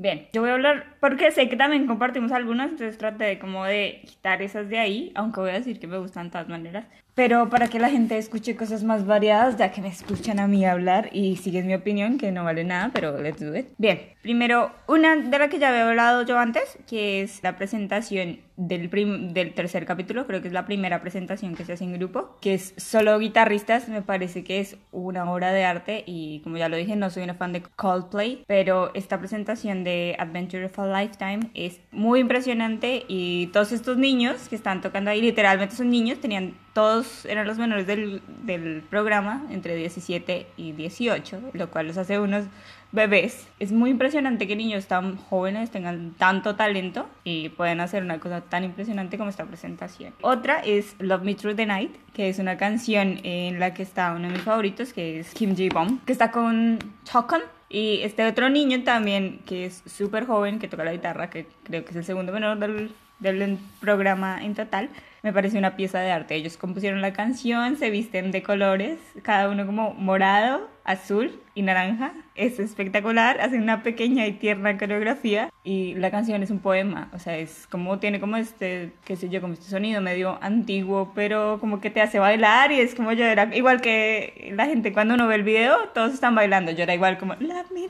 S2: Bien, yo voy a hablar porque sé que también compartimos algunas, entonces traté de como de quitar esas de ahí, aunque voy a decir que me gustan de todas maneras. Pero para que la gente escuche cosas más variadas, ya que me escuchan a mí hablar y sigues mi opinión, que no vale nada, pero let's do it. Bien, primero, una de la que ya había hablado yo antes, que es la presentación del, del tercer capítulo, creo que es la primera presentación que se hace en grupo, que es solo guitarristas, me parece que es una obra de arte y como ya lo dije, no soy una fan de Coldplay, pero esta presentación de Adventure of a Lifetime es muy impresionante y todos estos niños que están tocando ahí, literalmente son niños, tenían todos eran los menores del, del programa, entre 17 y 18, lo cual los hace unos bebés. Es muy impresionante que niños tan jóvenes tengan tanto talento y pueden hacer una cosa tan impresionante como esta presentación. Otra es Love Me Through the Night, que es una canción en la que está uno de mis favoritos, que es Kim Ji-bom, que está con Chokon. Y este otro niño también, que es súper joven, que toca la guitarra, que creo que es el segundo menor del, del programa en total me parece una pieza de arte. Ellos compusieron la canción, se visten de colores, cada uno como morado, azul y naranja. Es espectacular, hacen una pequeña y tierna coreografía y la canción es un poema, o sea, es como tiene como este, qué sé yo, como este sonido medio antiguo, pero como que te hace bailar y es como era igual que la gente cuando uno ve el video, todos están bailando, era igual como Love me.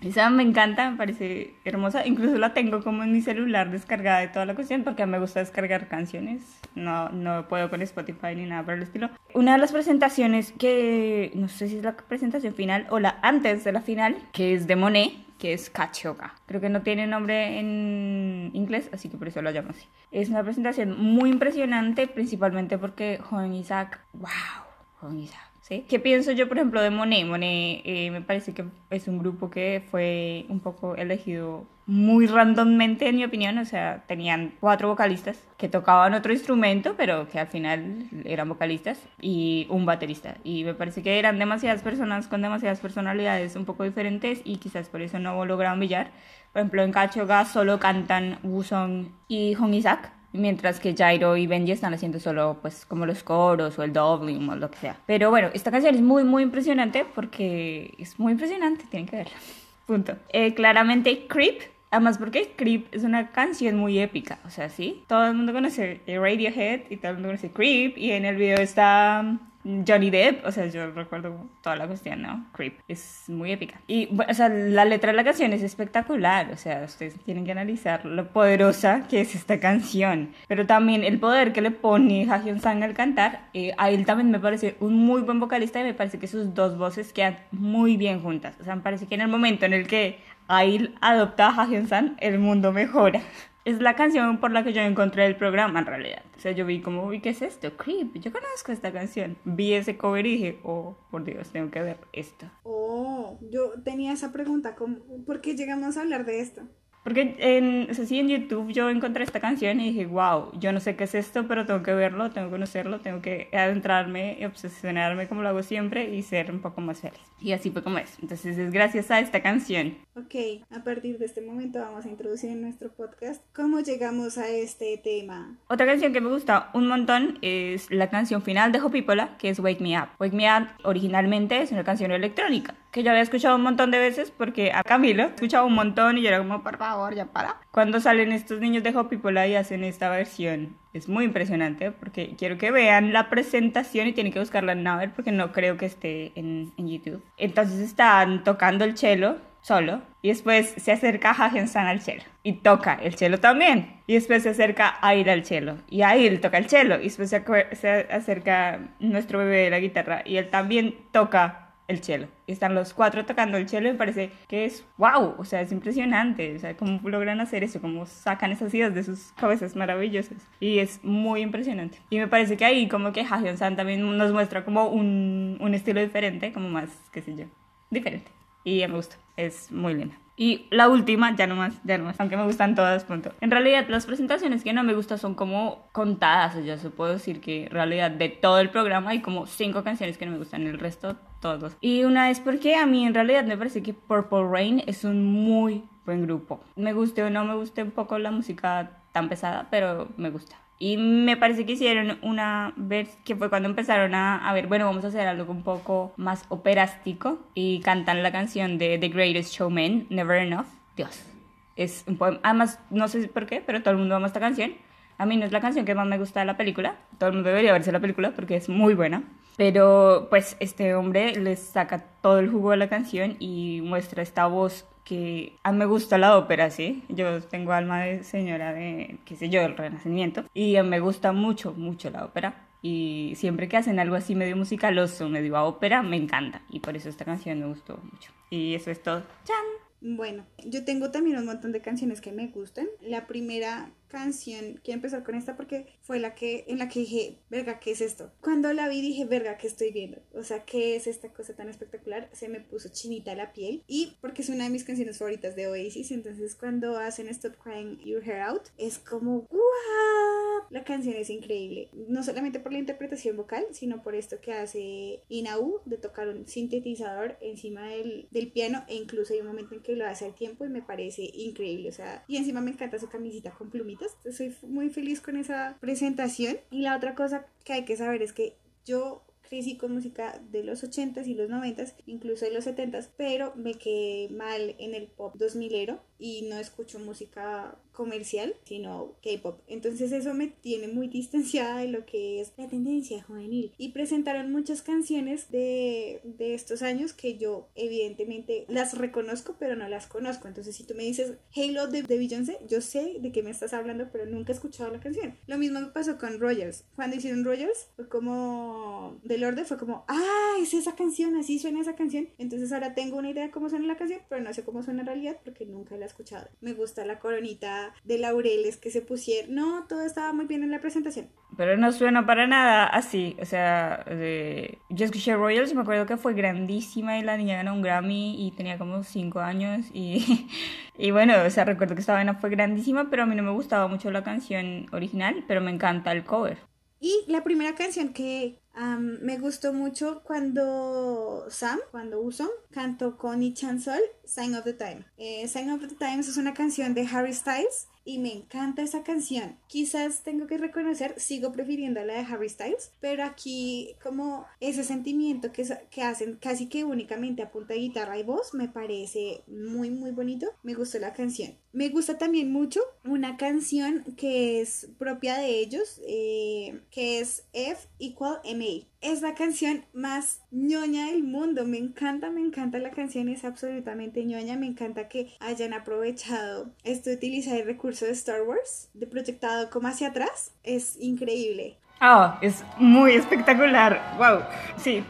S2: Esa me encanta, me parece hermosa, incluso la tengo como en mi celular descargada de toda la cuestión porque me gusta descargar canciones, no, no puedo con Spotify ni nada por el estilo. Una de las presentaciones que, no sé si es la presentación final o la antes de la final, que es de Monet, que es Kachoga. Creo que no tiene nombre en inglés, así que por eso lo llamo así. Es una presentación muy impresionante, principalmente porque Juan Isaac, wow, Juan Isaac. ¿Sí? ¿Qué pienso yo, por ejemplo, de Monet? Monet eh, me parece que es un grupo que fue un poco elegido muy randommente, en mi opinión. O sea, tenían cuatro vocalistas que tocaban otro instrumento, pero que al final eran vocalistas, y un baterista. Y me parece que eran demasiadas personas con demasiadas personalidades un poco diferentes y quizás por eso no lograron billar. Por ejemplo, en Kachoga solo cantan Wusong y Hong Isaac mientras que Jairo y Benji están haciendo solo pues como los coros o el doubling o lo que sea. Pero bueno, esta canción es muy muy impresionante porque es muy impresionante, tienen que verla. Punto. Eh, claramente Creep Además porque Creep es una canción muy épica, o sea, sí, todo el mundo conoce Radiohead y todo el mundo conoce Creep y en el video está Johnny Depp, o sea, yo recuerdo toda la cuestión, ¿no? Creep, es muy épica. Y, o sea, la letra de la canción es espectacular, o sea, ustedes tienen que analizar lo poderosa que es esta canción, pero también el poder que le pone Ha Hyun Sang al cantar, eh, a él también me parece un muy buen vocalista y me parece que sus dos voces quedan muy bien juntas, o sea, me parece que en el momento en el que Ail adopta a Ha Hyun Sang, el mundo mejora es la canción por la que yo encontré el programa en realidad. O sea, yo vi como, uy, ¿qué es esto? Creep, yo conozco esta canción. Vi ese cover y dije, oh, por Dios, tengo que ver esto.
S1: Oh, yo tenía esa pregunta, ¿cómo- ¿por qué llegamos a hablar de esto?
S2: Porque en, o sea, sí, en YouTube yo encontré esta canción y dije, wow, yo no sé qué es esto, pero tengo que verlo, tengo que conocerlo, tengo que adentrarme y obsesionarme como lo hago siempre y ser un poco más feliz. Y así fue como es. Entonces es gracias a esta canción.
S1: Ok, a partir de este momento vamos a introducir en nuestro podcast cómo llegamos a este tema.
S2: Otra canción que me gusta un montón es la canción final de Hopipola, que es Wake Me Up. Wake Me Up originalmente es una canción electrónica, que yo había escuchado un montón de veces porque a Camilo he escuchado un montón y yo era como, por favor, ya para. Cuando salen estos niños de Hopipola y hacen esta versión, es muy impresionante porque quiero que vean la presentación y tienen que buscarla en Naver porque no creo que esté en, en YouTube. Entonces están tocando el cello solo y después se acerca Hagen San al cello y toca el cello también y después se acerca Ail al cello y Ail toca el cello y después se, se acerca nuestro bebé de la guitarra y él también toca el cello están los cuatro tocando el cello y parece que es wow, o sea, es impresionante, o sea, cómo logran hacer eso, cómo sacan esas ideas de sus cabezas maravillosas. Y es muy impresionante. Y me parece que ahí como que Hagen San también nos muestra como un, un estilo diferente, como más, qué sé yo, diferente y me gusta, es muy linda. Y la última, ya no más, ya no más, aunque me gustan todas, punto. En realidad, las presentaciones que no me gustan son como contadas, o se puedo decir que en realidad de todo el programa hay como cinco canciones que no me gustan, el resto todos. Y una es porque a mí en realidad me parece que Purple Rain es un muy buen grupo. Me guste o no me guste un poco la música tan pesada, pero me gusta. Y me parece que hicieron una vez que fue cuando empezaron a, a ver, bueno, vamos a hacer algo un poco más operástico y cantan la canción de The Greatest Showman, Never Enough. Dios, es un poema. Además, no sé por qué, pero todo el mundo ama esta canción. A mí no es la canción que más me gusta de la película. Todo el mundo debería verse la película porque es muy buena. Pero pues este hombre les saca todo el jugo de la canción y muestra esta voz que a mí me gusta la ópera, ¿sí? Yo tengo alma de señora de, qué sé yo, del Renacimiento. Y a mí me gusta mucho, mucho la ópera. Y siempre que hacen algo así medio musicaloso, medio a ópera, me encanta. Y por eso esta canción me gustó mucho. Y eso es todo. ¡Chan!
S1: Bueno, yo tengo también un montón de canciones que me gustan. La primera canción, quiero empezar con esta porque fue la que en la que dije, verga, ¿qué es esto? Cuando la vi dije, verga, ¿qué estoy viendo? O sea, ¿qué es esta cosa tan espectacular? Se me puso chinita la piel y porque es una de mis canciones favoritas de Oasis, entonces cuando hacen Stop Crying Your Hair Out es como, ¡guau! La canción es increíble, no solamente por la interpretación vocal, sino por esto que hace Inau de tocar un sintetizador encima del, del piano e incluso hay un momento en que lo hace al tiempo y me parece increíble, o sea, y encima me encanta su camisita con plumitas, soy muy feliz con esa presentación. Y la otra cosa que hay que saber es que yo con música de los 80s y los 90s, incluso de los 70s, pero me quedé mal en el pop 2000ero y no escucho música comercial, sino K-pop. Entonces eso me tiene muy distanciada de lo que es la tendencia juvenil. Y presentaron muchas canciones de, de estos años que yo evidentemente las reconozco, pero no las conozco. Entonces si tú me dices Halo de, de Beyoncé, yo sé de qué me estás hablando, pero nunca he escuchado la canción. Lo mismo me pasó con Rogers. Cuando hicieron Rogers, fue como... Del orden fue como, ah, es esa canción, así suena esa canción. Entonces ahora tengo una idea de cómo suena la canción, pero no sé cómo suena en realidad porque nunca la he escuchado. Me gusta la coronita de laureles que se pusieron. No, todo estaba muy bien en la presentación.
S2: Pero no suena para nada así. O sea, de... yo escuché Royals me acuerdo que fue grandísima y la niña ganó un Grammy y tenía como 5 años. Y, y bueno, o sea, recuerdo que esta vaina fue grandísima, pero a mí no me gustaba mucho la canción original, pero me encanta el cover.
S1: Y la primera canción que um, me gustó mucho cuando Sam, cuando Uson, cantó con Ichan Sol, Sign of the Time. Eh, Sign of the Times es una canción de Harry Styles y me encanta esa canción. Quizás tengo que reconocer, sigo prefiriendo la de Harry Styles, pero aquí como ese sentimiento que, que hacen casi que únicamente a punta de guitarra y voz me parece muy muy bonito. Me gustó la canción. Me gusta también mucho una canción que es propia de ellos, eh, que es F equal MA. Es la canción más ñoña del mundo. Me encanta, me encanta la canción, es absolutamente ñoña. Me encanta que hayan aprovechado esto utilizar el recurso de Star Wars, de proyectado como hacia atrás. Es increíble.
S2: Ah, es muy espectacular. Wow. Sí.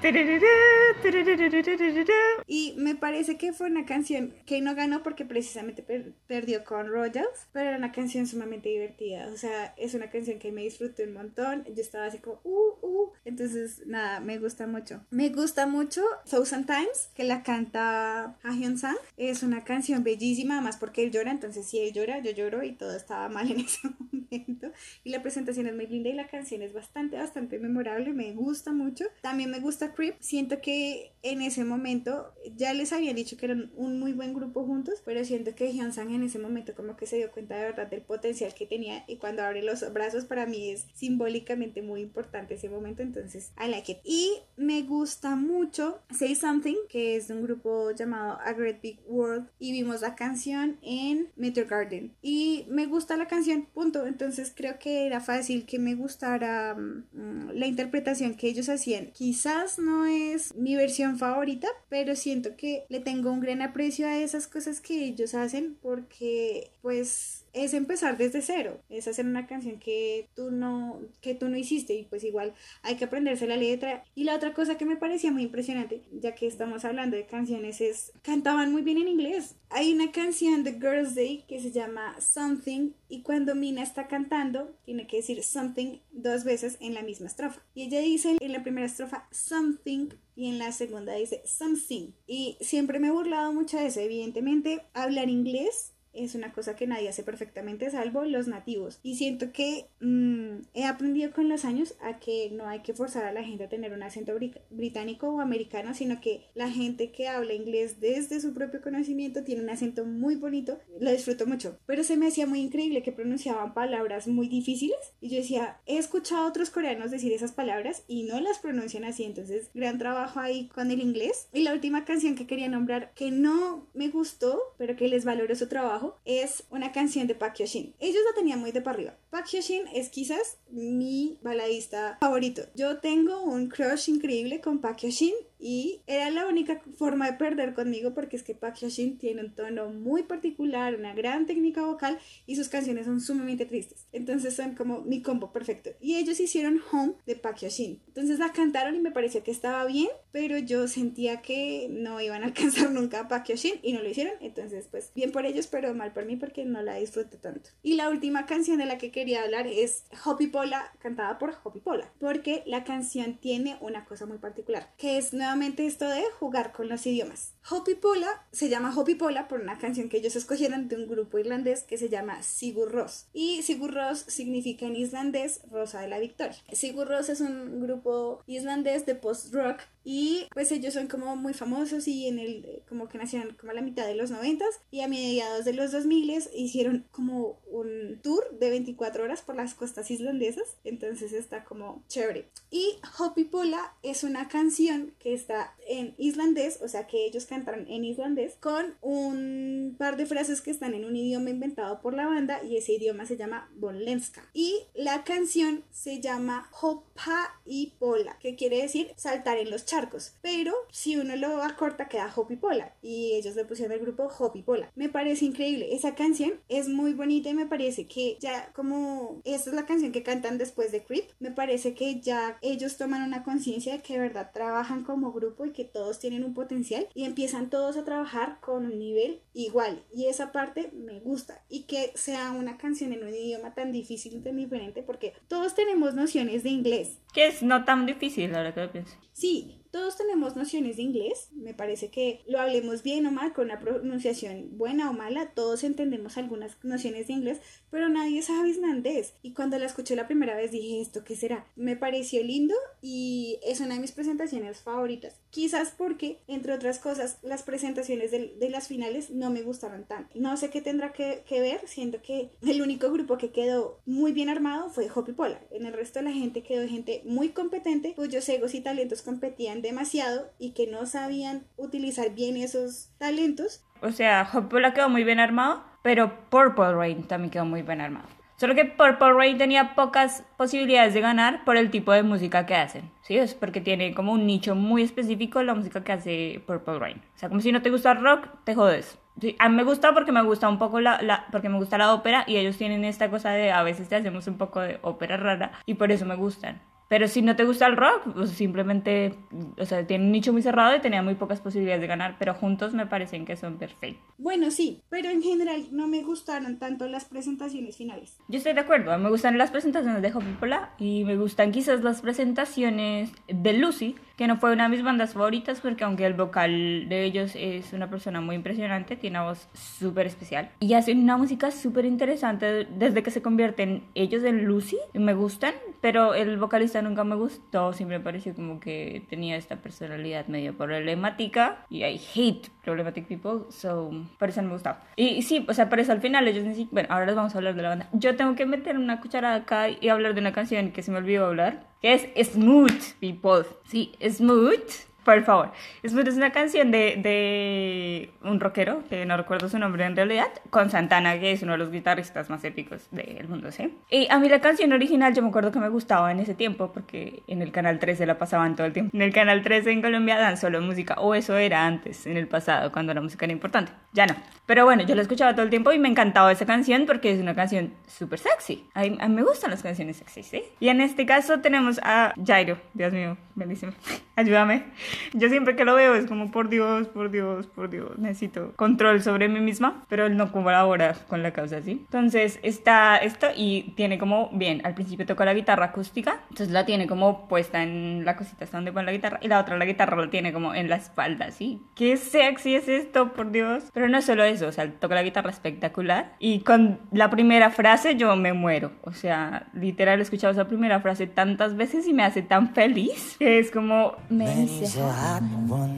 S1: Y me parece que fue una canción que no ganó porque precisamente per- perdió con Royals, pero era una canción sumamente divertida. O sea, es una canción que me disfruté un montón. Yo estaba así como, uh, uh. Entonces, nada, me gusta mucho. Me gusta mucho Thousand Times, que la canta Ha Hyun Sang. Es una canción bellísima, además porque él llora. Entonces, si él llora, yo lloro y todo estaba mal en ese momento. Y la presentación es muy linda y la canción es bastante, bastante memorable. Me gusta mucho. También me gusta Creep. Siento que en ese momento ya les había dicho que eran un muy buen grupo juntos, pero siento que Hyun Sang en ese momento como que se dio cuenta de verdad del potencial que tenía y cuando abre los brazos para mí es simbólicamente muy importante ese momento, entonces I like it. Y me gusta mucho Say Something, que es de un grupo llamado A Great Big World y vimos la canción en Meteor Garden y me gusta la canción, punto. Entonces creo que era fácil que me gustara mm, la interpretación que ellos hacían. Quizás no es mi versión favorita, pero siento que le tengo un gran aprecio a esas cosas que ellos hacen porque pues es empezar desde cero, es hacer una canción que tú no que tú no hiciste y pues igual hay que aprenderse la letra y la otra cosa que me parecía muy impresionante, ya que estamos hablando de canciones es cantaban muy bien en inglés. Hay una canción de Girls Day que se llama Something y cuando Mina está cantando tiene que decir something dos veces en la misma estrofa. Y ella dice en la primera estrofa something y en la segunda dice something. Y siempre me he burlado mucho de eso. Evidentemente, hablar inglés es una cosa que nadie hace perfectamente salvo los nativos. Y siento que mmm, he aprendido con los años a que no hay que forzar a la gente a tener un acento bri- británico o americano sino que la gente que habla inglés desde su propio conocimiento tiene un acento muy bonito lo disfruto mucho. Pero se me hacía muy increíble que pronunciaban palabras muy difíciles y yo decía he escuchado a otros coreanos decir esas palabras y no las pronuncian así entonces gran trabajo ahí con el inglés. Y la última canción que quería nombrar que no me gustó pero que les valoro su trabajo es una canción de Park Hyoshin. Ellos la tenían muy de para arriba. Park Hyoshin es quizás mi baladista favorito. Yo tengo un crush increíble con Park Hyoshin y era la única forma de perder conmigo porque es que Park Hyoshin tiene un tono muy particular, una gran técnica vocal y sus canciones son sumamente tristes. Entonces son como mi combo perfecto. Y ellos hicieron Home de Park Hyoshin. Entonces la cantaron y me pareció que estaba bien, pero yo sentía que no iban a alcanzar nunca a Park Hyoshin y no lo hicieron. Entonces pues bien por ellos, pero mal por mí porque no la disfruté tanto. Y la última canción de la que quería hablar es Hoppy Pola, cantada por Hoppy Pola, porque la canción tiene una cosa muy particular, que es nuevamente esto de jugar con los idiomas. Hoppy Pola se llama Hoppy Pola por una canción que ellos escogieron de un grupo irlandés que se llama Sigur Rós. Y Sigur Rós significa en islandés Rosa de la Victoria. Sigur Rós es un grupo islandés de post-rock y pues ellos son como muy famosos y en el como que nacieron como a la mitad de los noventas y a mediados de los 2000 hicieron como un tour de 24 horas por las costas islandesas entonces está como chévere y Hoppy Pola es una canción que está en islandés o sea que ellos cantaron en islandés con un par de frases que están en un idioma inventado por la banda y ese idioma se llama Bonlenska y la canción se llama Hoppa y Pola que quiere decir saltar en los charcos. Pero si uno lo acorta queda Hoppy Pola y ellos le pusieron el grupo Hoppy Pola. Me parece increíble. Esa canción es muy bonita y me parece que ya como esta es la canción que cantan después de Creep me parece que ya ellos toman una conciencia de que de verdad trabajan como grupo y que todos tienen un potencial y empiezan todos a trabajar con un nivel igual. Y esa parte me gusta. Y que sea una canción en un idioma tan difícil y tan diferente porque todos tenemos nociones de inglés.
S2: Que es no tan difícil ahora que lo pienso.
S1: Sí, todos tenemos nociones de inglés, me parece que lo hablemos bien o mal, con una pronunciación buena o mala, todos entendemos algunas nociones de inglés, pero nadie sabe islandés. Y cuando la escuché la primera vez dije, ¿esto qué será? Me pareció lindo y es una de mis presentaciones favoritas. Quizás porque, entre otras cosas, las presentaciones de, de las finales no me gustaron tanto. No sé qué tendrá que, que ver, siento que el único grupo que quedó muy bien armado fue Hopi Polar. En el resto de la gente quedó gente muy competente, cuyos egos y talentos competían demasiado y que no sabían utilizar bien esos talentos.
S2: O sea, Hopi Polar quedó muy bien armado, pero Purple Rain también quedó muy bien armado. Solo que Purple Rain tenía pocas posibilidades de ganar por el tipo de música que hacen. ¿Sí? Es porque tiene como un nicho muy específico la música que hace Purple Rain. O sea, como si no te gusta rock, te jodes. Sí, a mí me gusta porque me gusta un poco la, la, porque me gusta la ópera y ellos tienen esta cosa de a veces te hacemos un poco de ópera rara y por eso me gustan. Pero si no te gusta el rock, pues simplemente, o sea, tiene un nicho muy cerrado y tenía muy pocas posibilidades de ganar, pero juntos me parecen que son perfectos.
S1: Bueno, sí, pero en general no me gustaron tanto las presentaciones finales.
S2: Yo estoy de acuerdo, me gustan las presentaciones de Hopi Pola y me gustan quizás las presentaciones de Lucy, que no fue una de mis bandas favoritas porque aunque el vocal de ellos es una persona muy impresionante, tiene una voz súper especial y hacen una música súper interesante desde que se convierten ellos en Lucy, me gustan, pero el vocalista nunca me gustó, siempre me pareció como que tenía esta personalidad medio problemática y I hate problematic people, so por eso no me gustaba. Y, sí, o sea, por eso al final ellos ni bueno, ahora les vamos a hablar de la banda. Yo tengo que meter una cucharada acá y hablar de una canción que se me olvidó hablar, que es Smooth People. Sí, Smooth por favor. Smooth es una canción de, de, un rockero, que no recuerdo su nombre en realidad, con Santana, que es uno de los guitarristas más épicos del mundo, ¿sí? Y a mí la canción original yo me acuerdo que me gustaba en ese tiempo, porque en el Canal 13 la pasaban todo el tiempo. En el Canal 13 en Colombia dan solo música, o eso era antes, en el pasado, cuando la música era importante. Ya no. Pero bueno, yo la escuchaba todo el tiempo y me encantaba esa canción porque es una canción súper sexy. A mí, a mí me gustan las canciones sexy, ¿sí? Y en este caso tenemos a Jairo. Dios mío, bendísimo. Ayúdame. Yo siempre que lo veo es como, por Dios, por Dios, por Dios, necesito control sobre mí misma, pero él no colabora con la causa, ¿sí? Entonces está esto y tiene como, bien, al principio toca la guitarra acústica, entonces la tiene como puesta en la cosita hasta donde pone la guitarra y la otra la guitarra la tiene como en la espalda, ¿sí? Qué sexy es esto, por Dios. Pero no solo eso, o sea, toca la guitarra espectacular y con la primera frase yo me muero, o sea, literal he escuchado esa primera frase tantas veces y me hace tan feliz que es como me dice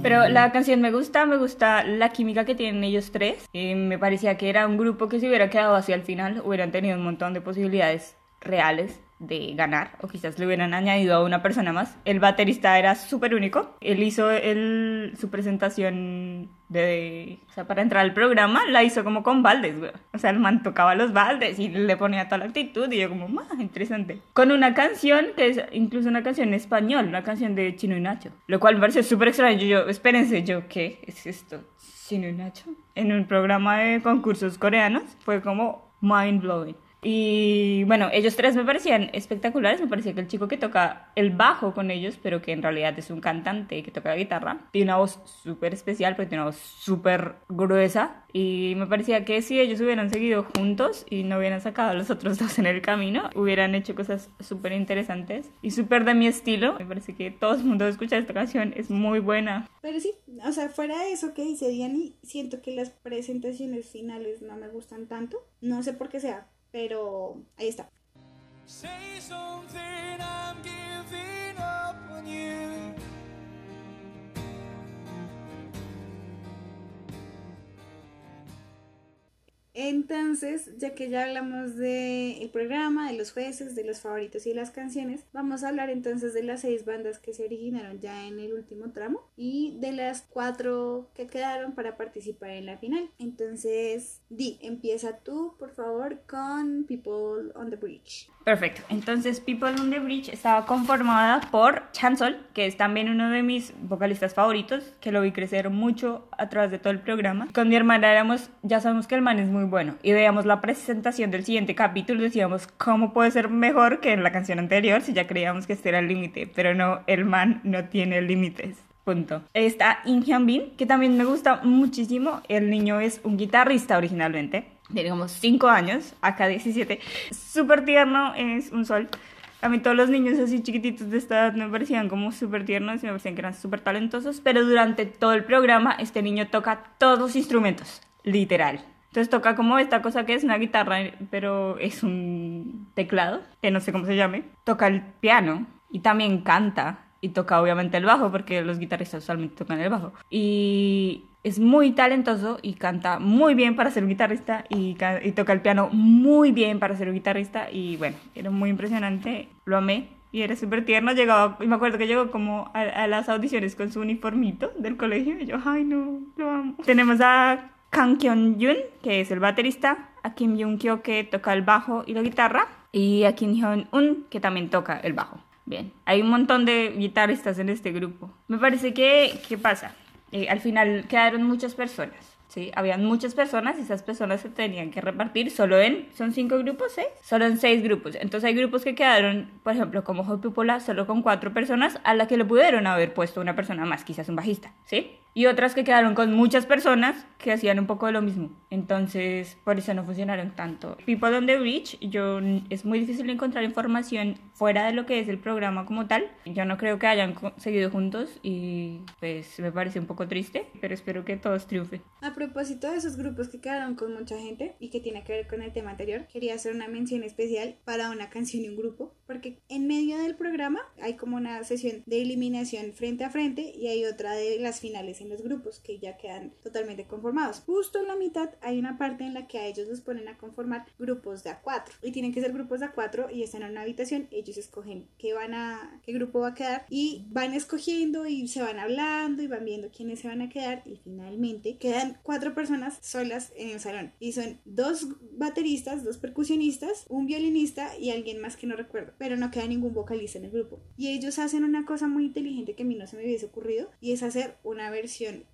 S2: pero la canción me gusta, me gusta la química que tienen ellos tres. Y me parecía que era un grupo que si hubiera quedado así al final, hubieran tenido un montón de posibilidades reales de ganar, o quizás le hubieran añadido a una persona más. El baterista era súper único. Él hizo el, su presentación de, o sea, para entrar al programa, la hizo como con baldes, güey. O sea, el man tocaba los baldes y le ponía toda la actitud y yo como, más interesante. Con una canción que es incluso una canción en español, una canción de Chino y Nacho. Lo cual me pareció súper extraño. Yo, yo, espérense, yo, ¿qué es esto? Chino y Nacho. En un programa de concursos coreanos fue como mind blowing. Y bueno, ellos tres me parecían espectaculares. Me parecía que el chico que toca el bajo con ellos, pero que en realidad es un cantante que toca la guitarra, tiene una voz súper especial, porque tiene una voz súper gruesa. Y me parecía que si ellos hubieran seguido juntos y no hubieran sacado a los otros dos en el camino, hubieran hecho cosas súper interesantes y súper de mi estilo. Me parece que todo el mundo escucha esta canción, es muy buena.
S1: Pero sí, o sea, fuera de eso que dice Diani, siento que las presentaciones finales no me gustan tanto. No sé por qué sea, pero ahí está.
S3: Say something, I'm giving up on you.
S1: Entonces, ya que ya hablamos del programa, de los jueces, de los favoritos y de las canciones, vamos a hablar entonces de las seis bandas que se originaron ya en el último tramo y de las cuatro que quedaron para participar en la final. Entonces, Di, empieza tú, por favor, con People on the Bridge.
S2: Perfecto. Entonces, People on the Bridge estaba conformada por Chansol, que es también uno de mis vocalistas favoritos, que lo vi crecer mucho a través de todo el programa. Con mi hermana éramos, ya sabemos que el man es muy bueno, y veíamos la presentación del siguiente capítulo decíamos, ¿cómo puede ser mejor que en la canción anterior si ya creíamos que este era el límite? Pero no, el man no tiene límites. Punto. Está In Hyun Bin, que también me gusta muchísimo. El niño es un guitarrista originalmente. Tiene como 5 años, acá 17. Súper tierno, es un sol. A mí todos los niños así chiquititos de esta edad me parecían como súper tiernos y me parecían que eran súper talentosos, pero durante todo el programa este niño toca todos los instrumentos, literal. Entonces toca como esta cosa que es una guitarra, pero es un teclado, que no sé cómo se llame. Toca el piano y también canta y toca obviamente el bajo porque los guitarristas usualmente tocan el bajo. Y es muy talentoso y canta muy bien para ser un guitarrista y, y toca el piano muy bien para ser un guitarrista y bueno, era muy impresionante, lo amé. Y era súper tierno, llegaba, y me acuerdo que llegó como a, a las audiciones con su uniformito del colegio, y yo, ay no, lo amo. Tenemos a Kang Kyun Jun, que es el baterista, a Kim Yoon Kyo, que toca el bajo y la guitarra, y a Kim Hyun Un, que también toca el bajo. Bien, hay un montón de guitarristas en este grupo. Me parece que, ¿qué pasa? Eh, al final quedaron muchas personas. ¿sí? Habían muchas personas y esas personas se tenían que repartir solo en, ¿son cinco grupos? ¿Seis? Solo en seis grupos. Entonces hay grupos que quedaron, por ejemplo, como Hot Pupola, solo con cuatro personas, a la que le pudieron haber puesto una persona más, quizás un bajista, ¿sí? Y otras que quedaron con muchas personas que hacían un poco de lo mismo. Entonces, por eso no funcionaron tanto. People on the Bridge, yo, es muy difícil encontrar información fuera de lo que es el programa como tal. Yo no creo que hayan seguido juntos y pues me parece un poco triste, pero espero que todos triunfen.
S1: A propósito de esos grupos que quedaron con mucha gente y que tiene que ver con el tema anterior, quería hacer una mención especial para una canción y un grupo, porque en medio del programa hay como una sesión de eliminación frente a frente y hay otra de las finales en los grupos que ya quedan totalmente conformados. Justo en la mitad hay una parte en la que a ellos los ponen a conformar grupos de a cuatro y tienen que ser grupos de a cuatro y están en una habitación, ellos escogen qué van a, qué grupo va a quedar y van escogiendo y se van hablando y van viendo quiénes se van a quedar y finalmente quedan cuatro personas solas en el salón y son dos bateristas, dos percusionistas, un violinista y alguien más que no recuerdo, pero no queda ningún vocalista en el grupo. Y ellos hacen una cosa muy inteligente que a mí no se me hubiese ocurrido y es hacer una versión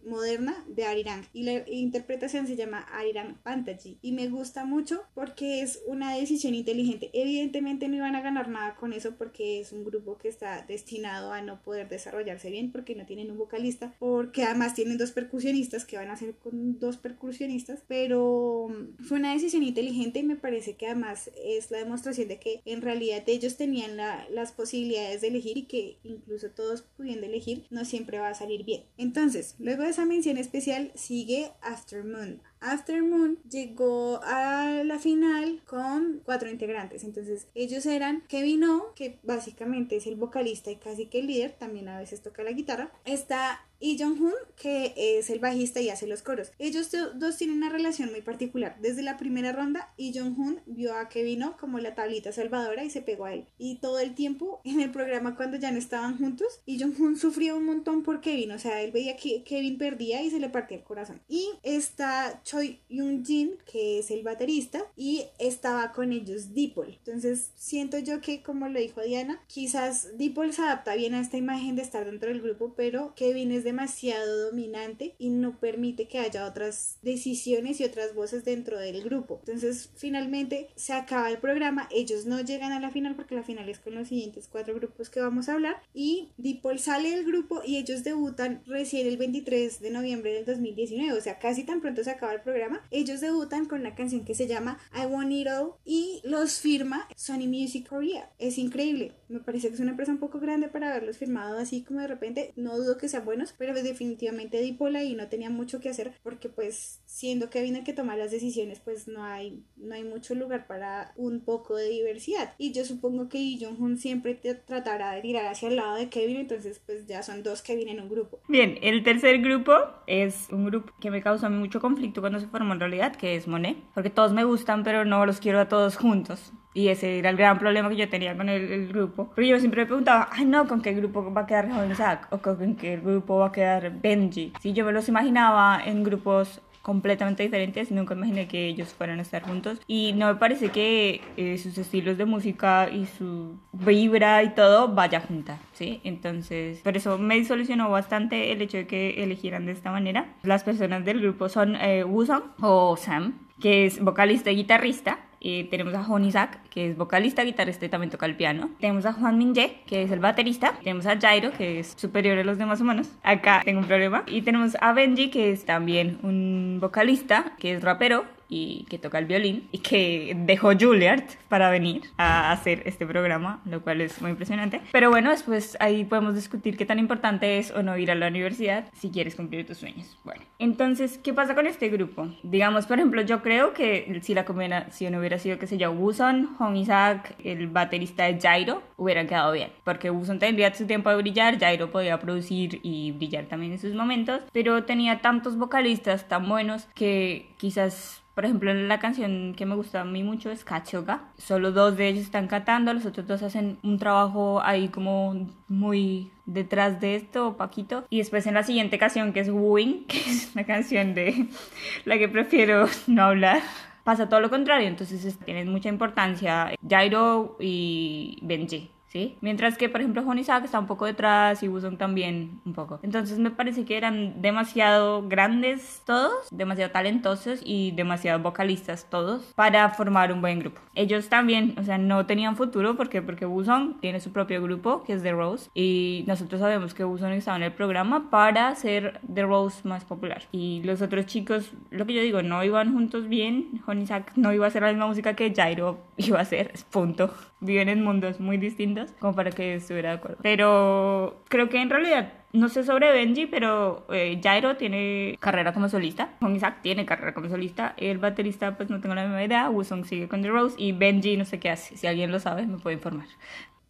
S1: moderna de Arirang y la interpretación se llama Arirang Fantasy y me gusta mucho porque es una decisión inteligente. Evidentemente no iban a ganar nada con eso porque es un grupo que está destinado a no poder desarrollarse bien porque no tienen un vocalista, porque además tienen dos percusionistas que van a hacer con dos percusionistas, pero mm, fue una decisión inteligente y me parece que además es la demostración de que en realidad ellos tenían la- las posibilidades de elegir y que incluso todos pudiendo elegir no siempre va a salir bien. Entonces, luego de esa mención especial sigue After Moon. After Moon llegó a la final con cuatro integrantes. Entonces, ellos eran Kevin O, que básicamente es el vocalista y casi que el líder, también a veces toca la guitarra. Está Lee Jong-hun, que es el bajista y hace los coros. Ellos do- dos tienen una relación muy particular. Desde la primera ronda, Lee Jong-hun vio a Kevin O como la tablita salvadora y se pegó a él. Y todo el tiempo en el programa, cuando ya no estaban juntos, Lee Jong-hun sufría un montón por Kevin. O sea, él veía que Kevin perdía y se le partía el corazón. Y está Choi Yoon-jin, que es el baterista, y estaba con ellos Dipol. Entonces, siento yo que, como lo dijo Diana, quizás Dipol se adapta bien a esta imagen de estar dentro del grupo, pero Kevin es demasiado dominante y no permite que haya otras decisiones y otras voces dentro del grupo. Entonces, finalmente se acaba el programa, ellos no llegan a la final porque la final es con los siguientes cuatro grupos que vamos a hablar y Dipol sale del grupo y ellos debutan recién el 23 de noviembre del 2019, o sea, casi tan pronto se acaba el programa. Ellos debutan con una canción que se llama I Want It All y los firma Sony Music Korea. Es increíble, me parece que es una empresa un poco grande para haberlos firmado así como de repente. No dudo que sean buenos, pero definitivamente Dipol ahí no tenía mucho que hacer porque pues siendo Kevin el que toma las decisiones pues no hay, no hay mucho lugar para un poco de diversidad. Y yo supongo que Lee Jong-un siempre tratará de tirar hacia el lado de Kevin, entonces pues ya son dos Kevin en un grupo.
S2: Bien, el tercer grupo es un grupo que me mí mucho conflicto cuando se formó en realidad, que es Monet, porque todos me gustan, pero no los quiero a todos juntos. Y ese era el gran problema que yo tenía con el, el grupo. Pero yo siempre me preguntaba, ay no, ¿con qué grupo va a quedar Zack? ¿O con qué grupo va a quedar Benji? Si yo me los imaginaba en grupos completamente diferentes, nunca imaginé que ellos fueran a estar juntos y no me parece que eh, sus estilos de música y su vibra y todo vaya junta, ¿sí? Entonces, por eso me disolucionó bastante el hecho de que eligieran de esta manera. Las personas del grupo son eh, Woo-sung o Sam, que es vocalista y guitarrista, eh, tenemos a Hon Isaac, que es vocalista, guitarrista y también toca el piano. Tenemos a Juan Minje, que es el baterista. Tenemos a Jairo, que es superior a los demás humanos. Acá tengo un problema. Y tenemos a Benji, que es también un vocalista, que es rapero y que toca el violín y que dejó Juilliard para venir a hacer este programa, lo cual es muy impresionante. Pero bueno, después ahí podemos discutir qué tan importante es o no ir a la universidad si quieres cumplir tus sueños. Bueno, entonces, ¿qué pasa con este grupo? Digamos, por ejemplo, yo creo que si la combinación hubiera sido, qué sé yo, Wooson, Hong Isaac, el baterista de Jairo, hubieran quedado bien, porque Wooson tendría su tiempo de brillar, Jairo podía producir y brillar también en sus momentos, pero tenía tantos vocalistas tan buenos que quizás por ejemplo, la canción que me gusta a mí mucho es Kachoga. Solo dos de ellos están cantando, los otros dos hacen un trabajo ahí como muy detrás de esto, Paquito. Y después en la siguiente canción que es Wooing, que es una canción de la que prefiero no hablar. Pasa todo lo contrario, entonces tienen mucha importancia Jairo y Benji. ¿Sí? Mientras que, por ejemplo, Honey Isaac está un poco detrás y Wuzong también un poco. Entonces me parece que eran demasiado grandes todos, demasiado talentosos y demasiado vocalistas todos para formar un buen grupo. Ellos también, o sea, no tenían futuro porque porque Wuzong tiene su propio grupo que es The Rose y nosotros sabemos que Wuzong estaba en el programa para ser The Rose más popular. Y los otros chicos, lo que yo digo, no iban juntos bien. Honey Isaac no iba a hacer la misma música que Jairo iba a hacer, punto. Viven en mundos muy distintos como para que estuviera de acuerdo. Pero creo que en realidad no sé sobre Benji, pero eh, Jairo tiene carrera como solista. Hong Isaac tiene carrera como solista. El baterista, pues no tengo la misma idea. Wusong sigue con The Rose. Y Benji no sé qué hace. Si alguien lo sabe, me puede informar.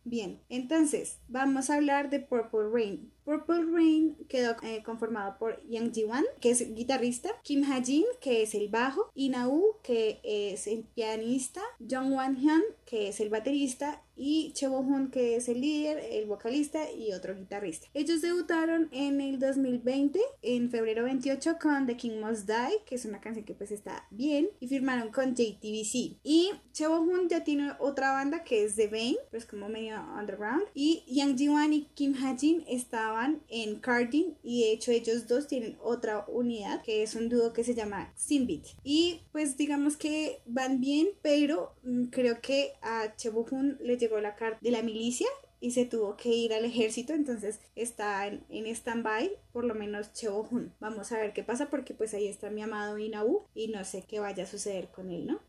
S1: Bien, entonces vamos a hablar de Purple Rain. Purple Rain quedó eh, conformado por Yang Ji-wan, que es guitarrista, Kim Ha-jin, que es el bajo, Ina-woo, que es el pianista, Jung Wan-hyun, que es el baterista, y Che Bo-hun, que es el líder, el vocalista y otro guitarrista. Ellos debutaron en el 2020, en febrero 28, con The King Must Die, que es una canción que pues está bien, y firmaron con JTBC. Y Che Bo-hun ya tiene otra banda que es The Bane, pues como medio underground, y Yang Ji-wan y Kim Ha-jin estaban en Cardin y de hecho ellos dos tienen otra unidad que es un dúo que se llama Sinbit y pues digamos que van bien pero mm, creo que a Chebohun le llegó la carta de la milicia y se tuvo que ir al ejército, entonces está en, stand-by, por lo menos Chebohun. Vamos a ver qué pasa porque pues ahí está mi amado Inaú y no sé qué vaya a suceder con él, ¿no?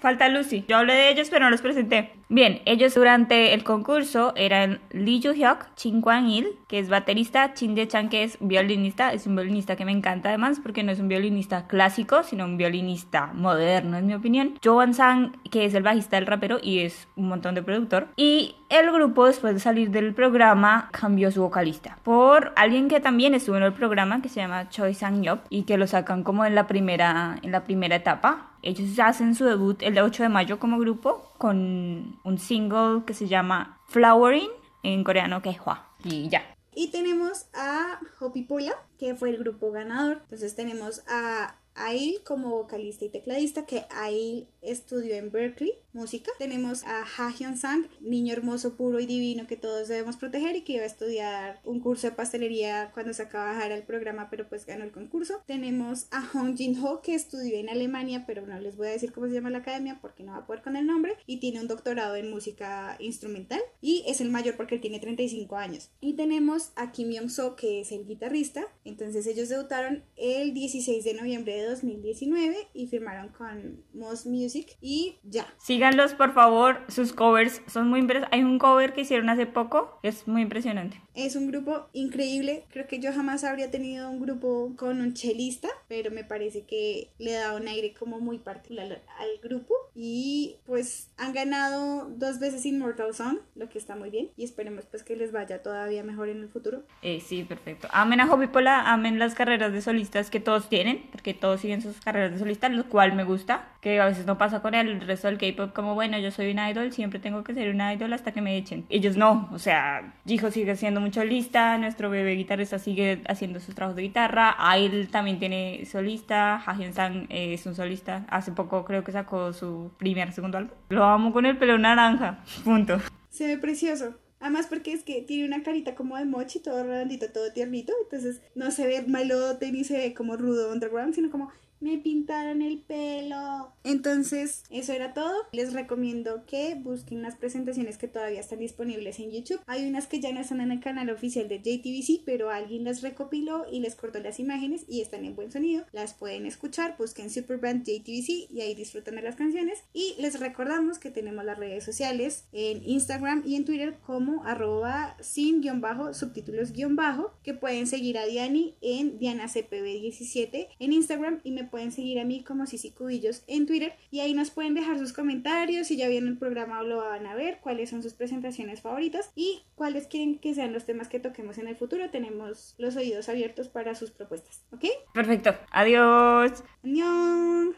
S2: Falta Lucy. Yo hablé de ellos, pero no los presenté. Bien, ellos durante el concurso eran Lee Joo-hyuk, Chin Kwang-il, que es baterista, Chin De-chan, que es violinista. Es un violinista que me encanta además porque no es un violinista clásico, sino un violinista moderno, en mi opinión. Jo Sang, que es el bajista del rapero y es un montón de productor. Y el grupo, después de salir del programa, cambió su vocalista por alguien que también estuvo en el programa, que se llama Choi Sang-yop, y que lo sacan como en la primera, en la primera etapa. Ellos hacen su debut el 8 de mayo como grupo con un single que se llama Flowering, en coreano que es Hua. Y ya.
S1: Y tenemos a Hopi Pola, que fue el grupo ganador. Entonces tenemos a Ail como vocalista y tecladista, que Ail estudió en Berkeley música. Tenemos a Ha Hyun Sang, niño hermoso, puro y divino que todos debemos proteger y que iba a estudiar un curso de pastelería cuando se acaba de bajar al programa, pero pues ganó el concurso. Tenemos a Hong Jin Ho que estudió en Alemania, pero no les voy a decir cómo se llama la academia porque no va a poder con el nombre y tiene un doctorado en música instrumental y es el mayor porque él tiene 35 años. Y tenemos a Kim Young So que es el guitarrista. Entonces ellos debutaron el 16 de noviembre de 2019 y firmaron con Moss Music y ya.
S2: Síganlos, por favor. Sus covers son muy impresionantes. Hay un cover que hicieron hace poco es muy impresionante.
S1: Es un grupo increíble. Creo que yo jamás habría tenido un grupo con un chelista, pero me parece que le da un aire como muy particular al grupo. Y pues han ganado dos veces Immortal Song, lo que está muy bien. Y esperemos pues que les vaya todavía mejor en el futuro.
S2: Eh, sí, perfecto. Amen a Hobby Pola, amen las carreras de solistas que todos tienen, porque todos siguen sus carreras de solistas, lo cual me gusta, que a veces no pasa con el resto del K-pop, como bueno, yo soy un idol, siempre tengo que ser un idol hasta que me echen. Ellos no, o sea, Jiho sigue siendo muy solista, nuestro bebé guitarrista sigue haciendo sus trabajos de guitarra, Ail también tiene solista, Ha Hyun Sang es un solista, hace poco creo que sacó su primer, segundo álbum. Lo amo con el pelo naranja, punto.
S1: Se ve precioso. Además porque es que tiene una carita como de mochi, todo redondito, todo tiernito. Entonces no se ve malote ni se como rudo underground, sino como me pintaron el pelo. Entonces, eso era todo. Les recomiendo que busquen las presentaciones que todavía están disponibles en YouTube. Hay unas que ya no están en el canal oficial de JTBC, pero alguien las recopiló y les cortó las imágenes y están en buen sonido. Las pueden escuchar, busquen Superband JTBC y ahí disfrutan de las canciones. Y les recordamos que tenemos las redes sociales en Instagram y en Twitter como arroba sin guion bajo, subtítulos guion bajo, que pueden seguir a Diani en DianaCPB17 en Instagram y me pueden seguir a mí como Cici Cubillos en Twitter y ahí nos pueden dejar sus comentarios si ya vieron el programa o lo van a ver, cuáles son sus presentaciones favoritas y cuáles quieren que sean los temas que toquemos en el futuro. Tenemos los oídos abiertos para sus propuestas, ¿ok?
S2: Perfecto. Adiós.
S1: ¡Adiós!